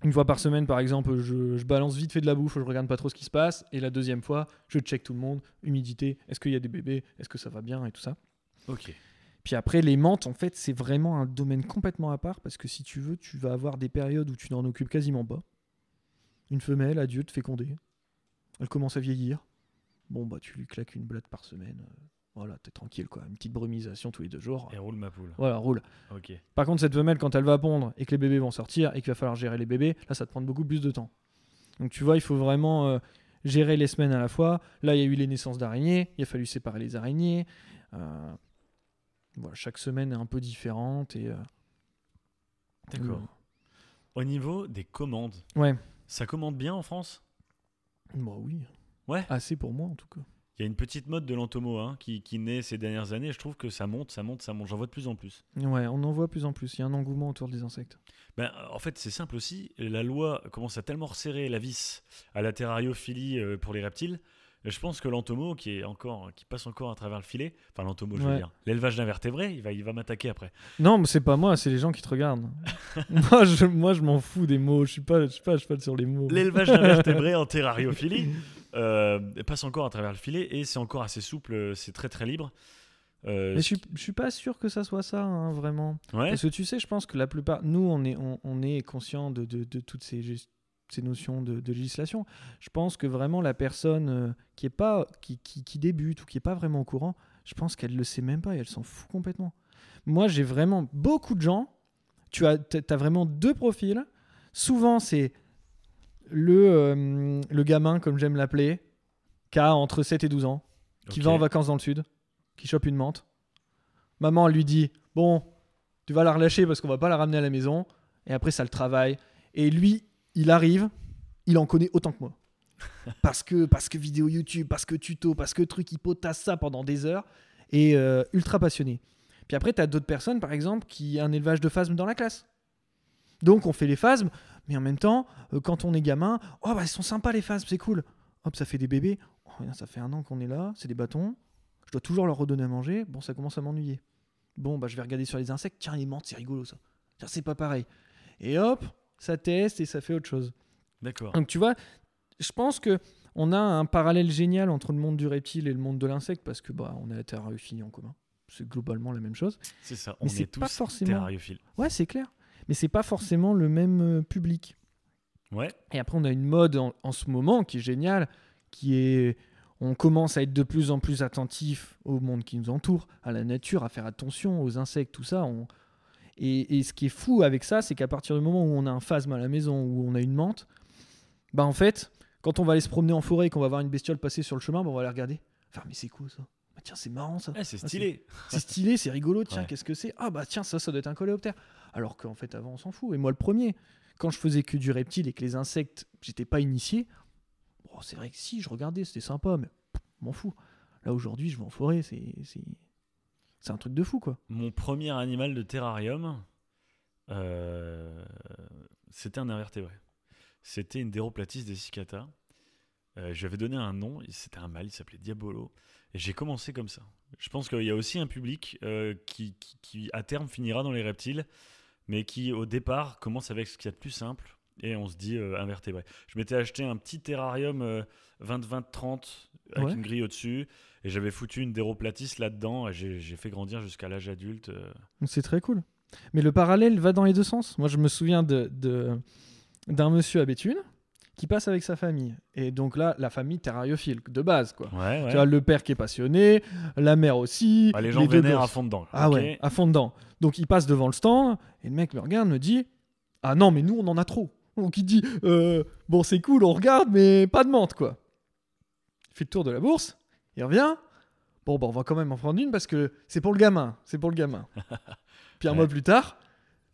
Une fois par semaine, par exemple, je, je balance vite fait de la bouffe, je regarde pas trop ce qui se passe. Et la deuxième fois, je check tout le monde, humidité, est-ce qu'il y a des bébés, est-ce que ça va bien? Et tout ça. Ok. Puis après, les menthes, en fait, c'est vraiment un domaine complètement à part parce que si tu veux, tu vas avoir des périodes où tu n'en occupes quasiment pas. Une femelle adulte fécondée, elle commence à vieillir. Bon, bah, tu lui claques une blatte par semaine. Voilà, t'es tranquille, quoi. Une petite brumisation tous les deux jours. Et roule ma poule. Voilà, roule. Ok. Par contre, cette femelle, quand elle va pondre et que les bébés vont sortir et qu'il va falloir gérer les bébés, là, ça te prend beaucoup plus de temps. Donc, tu vois, il faut vraiment euh, gérer les semaines à la fois. Là, il y a eu les naissances d'araignées, il a fallu séparer les araignées. Euh, voilà, chaque semaine est un peu différente et. euh, D'accord. Au niveau des commandes, Ouais. ça commande bien en France? Bah oui. Ouais. Assez pour moi, en tout cas. Il y a une petite mode de l'entomo hein, qui, qui naît ces dernières années. Je trouve que ça monte, ça monte, ça monte. J'en vois de plus en plus. Ouais, on en voit de plus en plus. Il y a un engouement autour des insectes. Ben, en fait, c'est simple aussi. La loi commence à tellement resserrer la vis à la terrariophilie euh, pour les reptiles. Je pense que l'entomo, qui, est encore, qui passe encore à travers le filet, enfin l'entomo, je veux dire, l'élevage d'invertébrés, il va, il va m'attaquer après. Non, mais c'est pas moi, c'est les gens qui te regardent. moi, je, moi, je m'en fous des mots. Je suis pas, je suis pas à cheval sur les mots. L'élevage d'invertébrés en terrariophilie euh, passe encore à travers le filet et c'est encore assez souple, euh, c'est très très libre. Euh, Mais je suis, je suis pas sûr que ça soit ça, hein, vraiment. ouais, Parce que tu sais, je pense que la plupart, nous, on est, on, on est conscient de, de, de toutes ces, ces notions de, de législation. Je pense que vraiment la personne euh, qui est pas, qui, qui, qui débute ou qui est pas vraiment au courant, je pense qu'elle le sait même pas et elle s'en fout complètement. Moi, j'ai vraiment beaucoup de gens. Tu as, t'as vraiment deux profils. Souvent, c'est le, euh, le gamin, comme j'aime l'appeler, qui a entre 7 et 12 ans, qui va en vacances dans le sud, qui chope une menthe. Maman lui dit Bon, tu vas la relâcher parce qu'on va pas la ramener à la maison. Et après, ça le travaille. Et lui, il arrive, il en connaît autant que moi. parce, que, parce que vidéo YouTube, parce que tuto, parce que truc, il potasse ça pendant des heures. Et euh, ultra passionné. Puis après, tu as d'autres personnes, par exemple, qui ont un élevage de phasmes dans la classe. Donc, on fait les phasmes, mais en même temps, euh, quand on est gamin, oh, bah, ils sont sympas les phasmes, c'est cool. Hop, ça fait des bébés. Oh, ça fait un an qu'on est là, c'est des bâtons. Je dois toujours leur redonner à manger. Bon, ça commence à m'ennuyer. Bon, bah, je vais regarder sur les insectes. Tiens, les menthes, c'est rigolo ça. Tiens, c'est pas pareil. Et hop, ça teste et ça fait autre chose. D'accord. Donc, tu vois, je pense que on a un parallèle génial entre le monde du reptile et le monde de l'insecte parce que bah, on a la terrariophilie en commun. C'est globalement la même chose. C'est ça. On Mais c'est est tous pas forcément- terrariophiles. Ouais, c'est clair. Mais c'est pas forcément le même euh, public. Ouais. Et après, on a une mode en, en ce moment qui est géniale, qui est. On commence à être de plus en plus attentif au monde qui nous entoure, à la nature, à faire attention aux insectes, tout ça. on- Et, et ce qui est fou avec ça, c'est qu'à partir du moment où on a un phasme à la maison, où on a une menthe, bah en fait, quand on va aller se promener en forêt et qu'on va voir une bestiole passer sur le chemin, bah on va la regarder. Faire, mais c'est cool ça Bah Tiens, c'est marrant ça Ah, c'est Ah, stylé. c'est stylé, c'est rigolo, tiens, Ouais. qu'est-ce que c'est? Ah bah tiens, ça, ça doit être un coléoptère. Alors qu'en fait, avant, on s'en fout. Et moi, le premier, quand je faisais que du reptile et que les insectes, j'étais pas initié, bon, c'est vrai que si, je regardais, c'était sympa, mais m'en fous. Là, aujourd'hui, je vais en forêt, c'est... c'est- un truc de fou, quoi. Mon premier animal de terrarium, euh, c'était un invertébré. C'était une Déroplatis dessicata. Euh, je lui avais donné un nom, c'était un mâle, il s'appelait Diabolo. Et j'ai commencé comme ça. Je pense qu'il y a aussi un public euh, qui, à terme, finira dans les reptiles, mais qui, au départ, commence avec ce qu'il y a de plus simple. Et on se dit euh, invertébré. Je m'étais acheté un petit terrarium euh, 20-20-30 avec Ouais. une grille au-dessus. Et j'avais foutu une Déroplatis là-dedans. Et j'ai fait grandir jusqu'à l'âge adulte. euh, C'est très cool. Mais le parallèle va dans les deux sens. Moi, je me souviens de, de- d'un monsieur à Béthune qui passe avec sa famille. Et donc là, la famille terrariophile, de base, quoi. Ouais, ouais. Tu as le père qui est passionné, la mère aussi. Ah, les gens deux vénèrent à gosses. fond dedans. Ah ok. ouais, à fond dedans. Donc il passe devant le stand et le mec me regarde, me dit Ah non, mais nous on en a trop. Donc il dit Euh, Bon, c'est cool, on regarde, mais pas de menthe quoi. Il fait le tour de la bourse, il revient. Bon, bah, on va quand même en prendre une parce que c'est pour le gamin. C'est pour le gamin. Puis un Ouais. mois plus tard,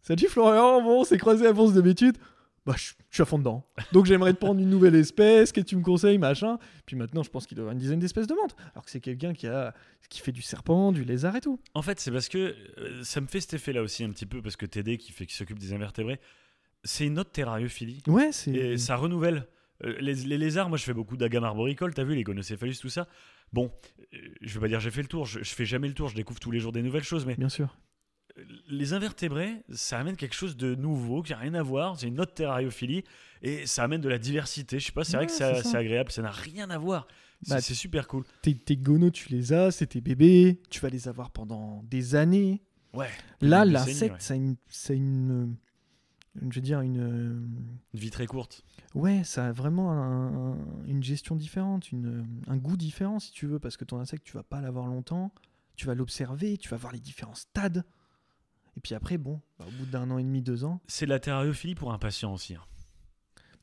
Salut Florian, bon, on s'est croisé à bourse de Bétude. Bah, je suis à fond dedans. Donc j'aimerais te prendre une nouvelle espèce, qu'est-ce que tu me conseilles, machin. Puis maintenant, je pense qu'il doit y avoir une dizaine d'espèces de menthe. Alors que c'est quelqu'un qui, a, qui fait du serpent, du lézard et tout. En fait, c'est parce que euh, ça me fait cet effet-là aussi un petit peu, parce que TD qui, fait, qui s'occupe des invertébrés, c'est une autre terrariophilie. Ouais, c'est. Et ça renouvelle. Euh, les, les lézards, moi je fais beaucoup d'agam arboricole, t'as vu, les gonocéphalus, tout ça. Bon, euh, je vais pas dire j'ai fait le tour, je, je fais jamais le tour, je découvre tous les jours des nouvelles choses, mais Bien sûr. euh, les invertébrés, ça amène quelque chose de nouveau, qui n'a rien à voir, c'est une autre terrariophilie, et ça amène de la diversité. Je sais pas, c'est vrai que c'est agréable, ça n'a rien à voir. C'est Bah, c'est super cool. Tes, tes gonos, tu les as, c'est tes bébés, tu vas les avoir pendant des années. Ouais. Là, l'insecte, ouais. ça a une. Ça a une je veux dire, une. euh, Une vie très courte. Ouais, ça a vraiment un- un- une gestion différente, une, un goût différent si tu veux, parce que ton insecte, tu vas pas l'avoir longtemps, tu vas l'observer, tu vas voir les différents stades. Et puis après, bon, bah, au bout d'un an et demi, deux ans, C'est de la terrariophilie pour un patient aussi. hein.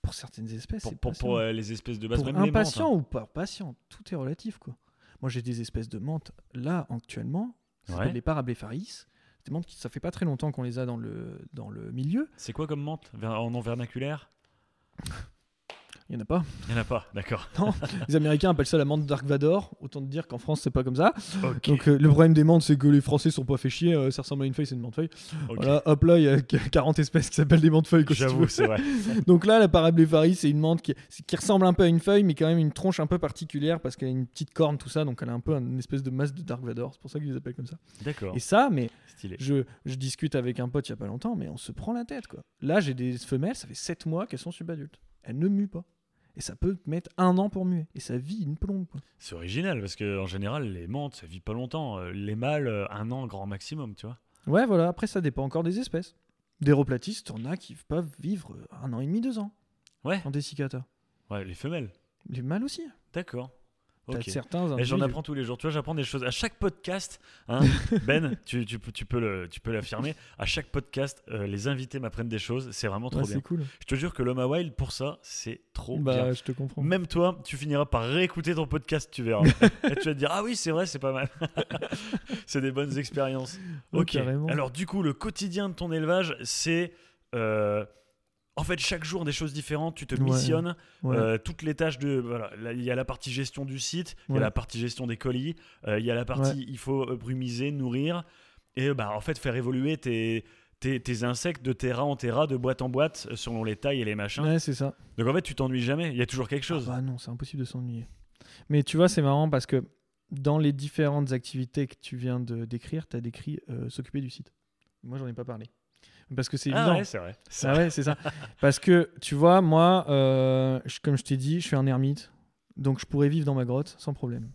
pour certaines espèces, Pour, c'est pour, patient. pour, euh, les espèces de base, Pour même les hein. ou pas patient, tout est relatif quoi. Moi j'ai des espèces de menthes là actuellement, ça Ouais. les parablepharis. Des menthes qui ça fait pas très longtemps qu'on les a dans le dans le milieu. C'est quoi comme menthe? En nom vernaculaire? Il y en a pas. Il n'y en a pas, d'accord. Les Américains appellent ça la menthe Dark Vador. Autant te dire qu'en France c'est pas comme ça. Donc euh, le problème des menthes c'est que les Français sont pas fait chier. euh, ça ressemble à une feuille, c'est une menthe-feuille. ok. Voilà, hop là il y a 40 espèces qui s'appellent des si tu J'avoue, c'est vrai. Donc là, la parablepharis, c'est une menthe qui, qui ressemble un peu à une feuille, mais quand même une tronche un peu particulière parce qu'elle a une petite corne, tout ça. Donc elle a un peu une espèce de masse de Dark Vador. C'est pour ça qu'ils les appellent comme ça. D'accord. Et ça, mais Stylé. je, je discute avec un pote il y a pas longtemps, mais on se prend la tête quoi. Là, j'ai des femelles, ça fait 7 mois qu'elles sont subadultes. Elles ne muent pas. Et ça peut te mettre un an pour muer. Et ça vit une plombe. C'est original parce que en général, les menthes, ça vit pas longtemps. Euh, Les mâles, euh, un an grand maximum, tu vois. Ouais, voilà. Après, ça dépend encore des espèces. Des roplatistes, t'en as qui peuvent vivre un an et demi, deux ans Ouais. en dessicata. Ouais, les femelles. Les mâles aussi. D'accord. T'as Ok. certains Et j'en apprends tous les jours. Tu vois, j'apprends des choses. À chaque podcast, hein, Ben, tu, tu peux- tu peux le- tu peux l'affirmer. À chaque podcast, euh, les invités m'apprennent des choses. C'est vraiment trop Ouais, bien. c'est cool. Je te jure que l'homme à wild, pour ça, c'est trop Bah, bien. je te comprends. Même toi, tu finiras par réécouter ton podcast, tu verras. Et tu vas te dire, ah oui, c'est vrai, c'est pas mal. c'est des bonnes expériences. Ok. carrément. Alors, du coup, le quotidien de ton élevage, c'est. euh, en fait, chaque jour, des choses différentes. Tu te missionnes. Ouais. euh, toutes les tâches de. Voilà, il y a la partie gestion du site, il y a la partie gestion des colis, euh, il y a la partie il faut euh, brumiser, nourrir. Et bah, en fait, faire évoluer tes. Tes, tes insectes de terra en terra, de boîte en boîte, selon les tailles et les machins. Ouais, c'est ça. Donc en fait, tu t'ennuies jamais. Il y a toujours quelque chose. Ah bah non, c'est impossible de s'ennuyer. Mais tu vois, c'est marrant parce que dans les différentes activités que tu viens de décrire, tu as décrit euh, s'occuper du site. Moi, j'en ai pas parlé. Parce que c'est Ah évident. ouais, c'est vrai. C'est Ah vrai. ouais, c'est ça. Parce que tu vois, moi, euh, je- comme je t'ai dit, je suis un ermite. Donc je pourrais vivre dans ma grotte sans problème.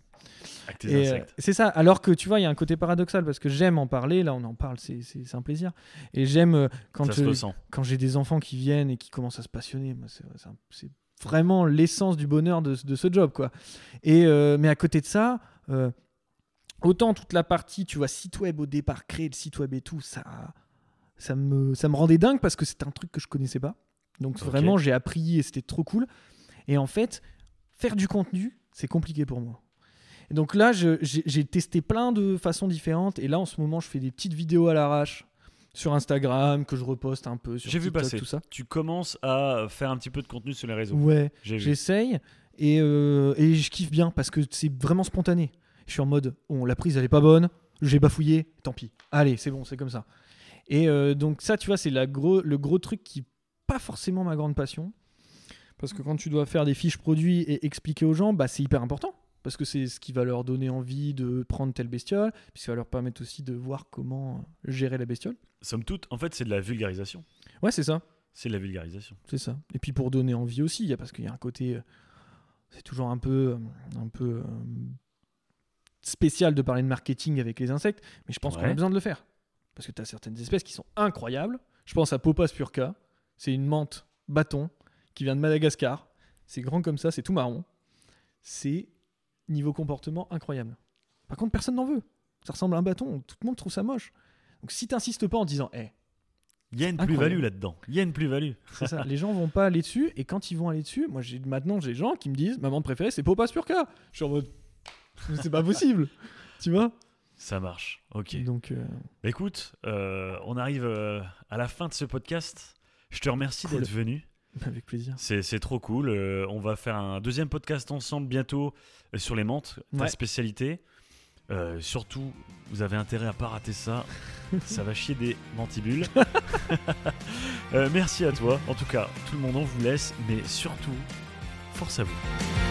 Avec tes Et, euh, insectes. c'est ça. Alors que tu vois, il y a un côté paradoxal parce que j'aime en parler. Là, on en parle, c'est, c'est- c'est un plaisir. Et j'aime euh, quand, ça se euh, ressent. quand j'ai des enfants qui viennent et qui commencent à se passionner. Moi, c'est, c'est un- c'est vraiment l'essence du bonheur de, de ce job, quoi. Et euh, mais à côté de ça, euh, autant toute la partie, tu vois, site web au départ, créer le site web et tout, ça, ça me, ça me rendait dingue parce que c'est un truc que je connaissais pas. Donc vraiment, j'ai appris et c'était trop cool. Et en fait, faire du contenu, c'est compliqué pour moi. Et donc là, j'ai testé plein de façons différentes. Et là, en ce moment, je fais des petites vidéos à l'arrache sur Instagram que je reposte un peu sur J'ai vu passer. tout ça. Tu commences à faire un petit peu de contenu sur les réseaux. Ouais, j'essaye et, euh, et je kiffe bien parce que c'est vraiment spontané. Je suis en mode, bon, la prise elle est pas bonne, j'ai bafouillé, tant pis. Allez, c'est bon, c'est comme ça. Et euh, donc ça, tu vois, c'est gros, le gros truc qui pas forcément ma grande passion. Parce que quand tu dois faire des fiches produits et expliquer aux gens, bah, c'est hyper important. Parce que c'est ce qui va leur donner envie de prendre telle bestiole, puis ça va leur permettre aussi de voir comment gérer la bestiole. Somme toute, en fait, c'est de la vulgarisation. Ouais, c'est ça. C'est de la vulgarisation. C'est ça. Et puis pour donner envie aussi, parce qu'il y a un côté. euh, C'est toujours un peu, euh, un peu spécial de parler de marketing avec les insectes, mais je pense qu'on a besoin de le faire. Parce que tu as certaines espèces qui sont incroyables. Je pense à Popas purca. C'est une menthe bâton qui vient de Madagascar. C'est grand comme ça, c'est tout marron. C'est niveau comportement incroyable. Par contre, personne n'en veut. Ça ressemble à un bâton, tout le monde trouve ça moche. Donc si t'insistes pas en disant, Eh, Il y a une plus-value là-dedans. Il y a une plus-value. c'est ça. Les gens vont pas aller dessus et quand ils vont aller dessus, moi j'ai maintenant j'ai des gens qui me disent ma menthe préférée c'est Popas Purca. Je suis en mode c'est pas possible. tu vois? Ça marche. Ok. Donc euh, Bah, Écoute, euh, on arrive euh, à la fin de ce podcast. Je te remercie Cool. d'être venu. avec plaisir. C'est c'est trop cool. On va faire un deuxième podcast ensemble bientôt sur les menthes, ta Ouais. spécialité. Surtout, vous avez intérêt à pas rater ça. ça va chier des mantibules. Merci à toi. En tout cas, tout le monde, on vous laisse. Mais surtout, force à vous.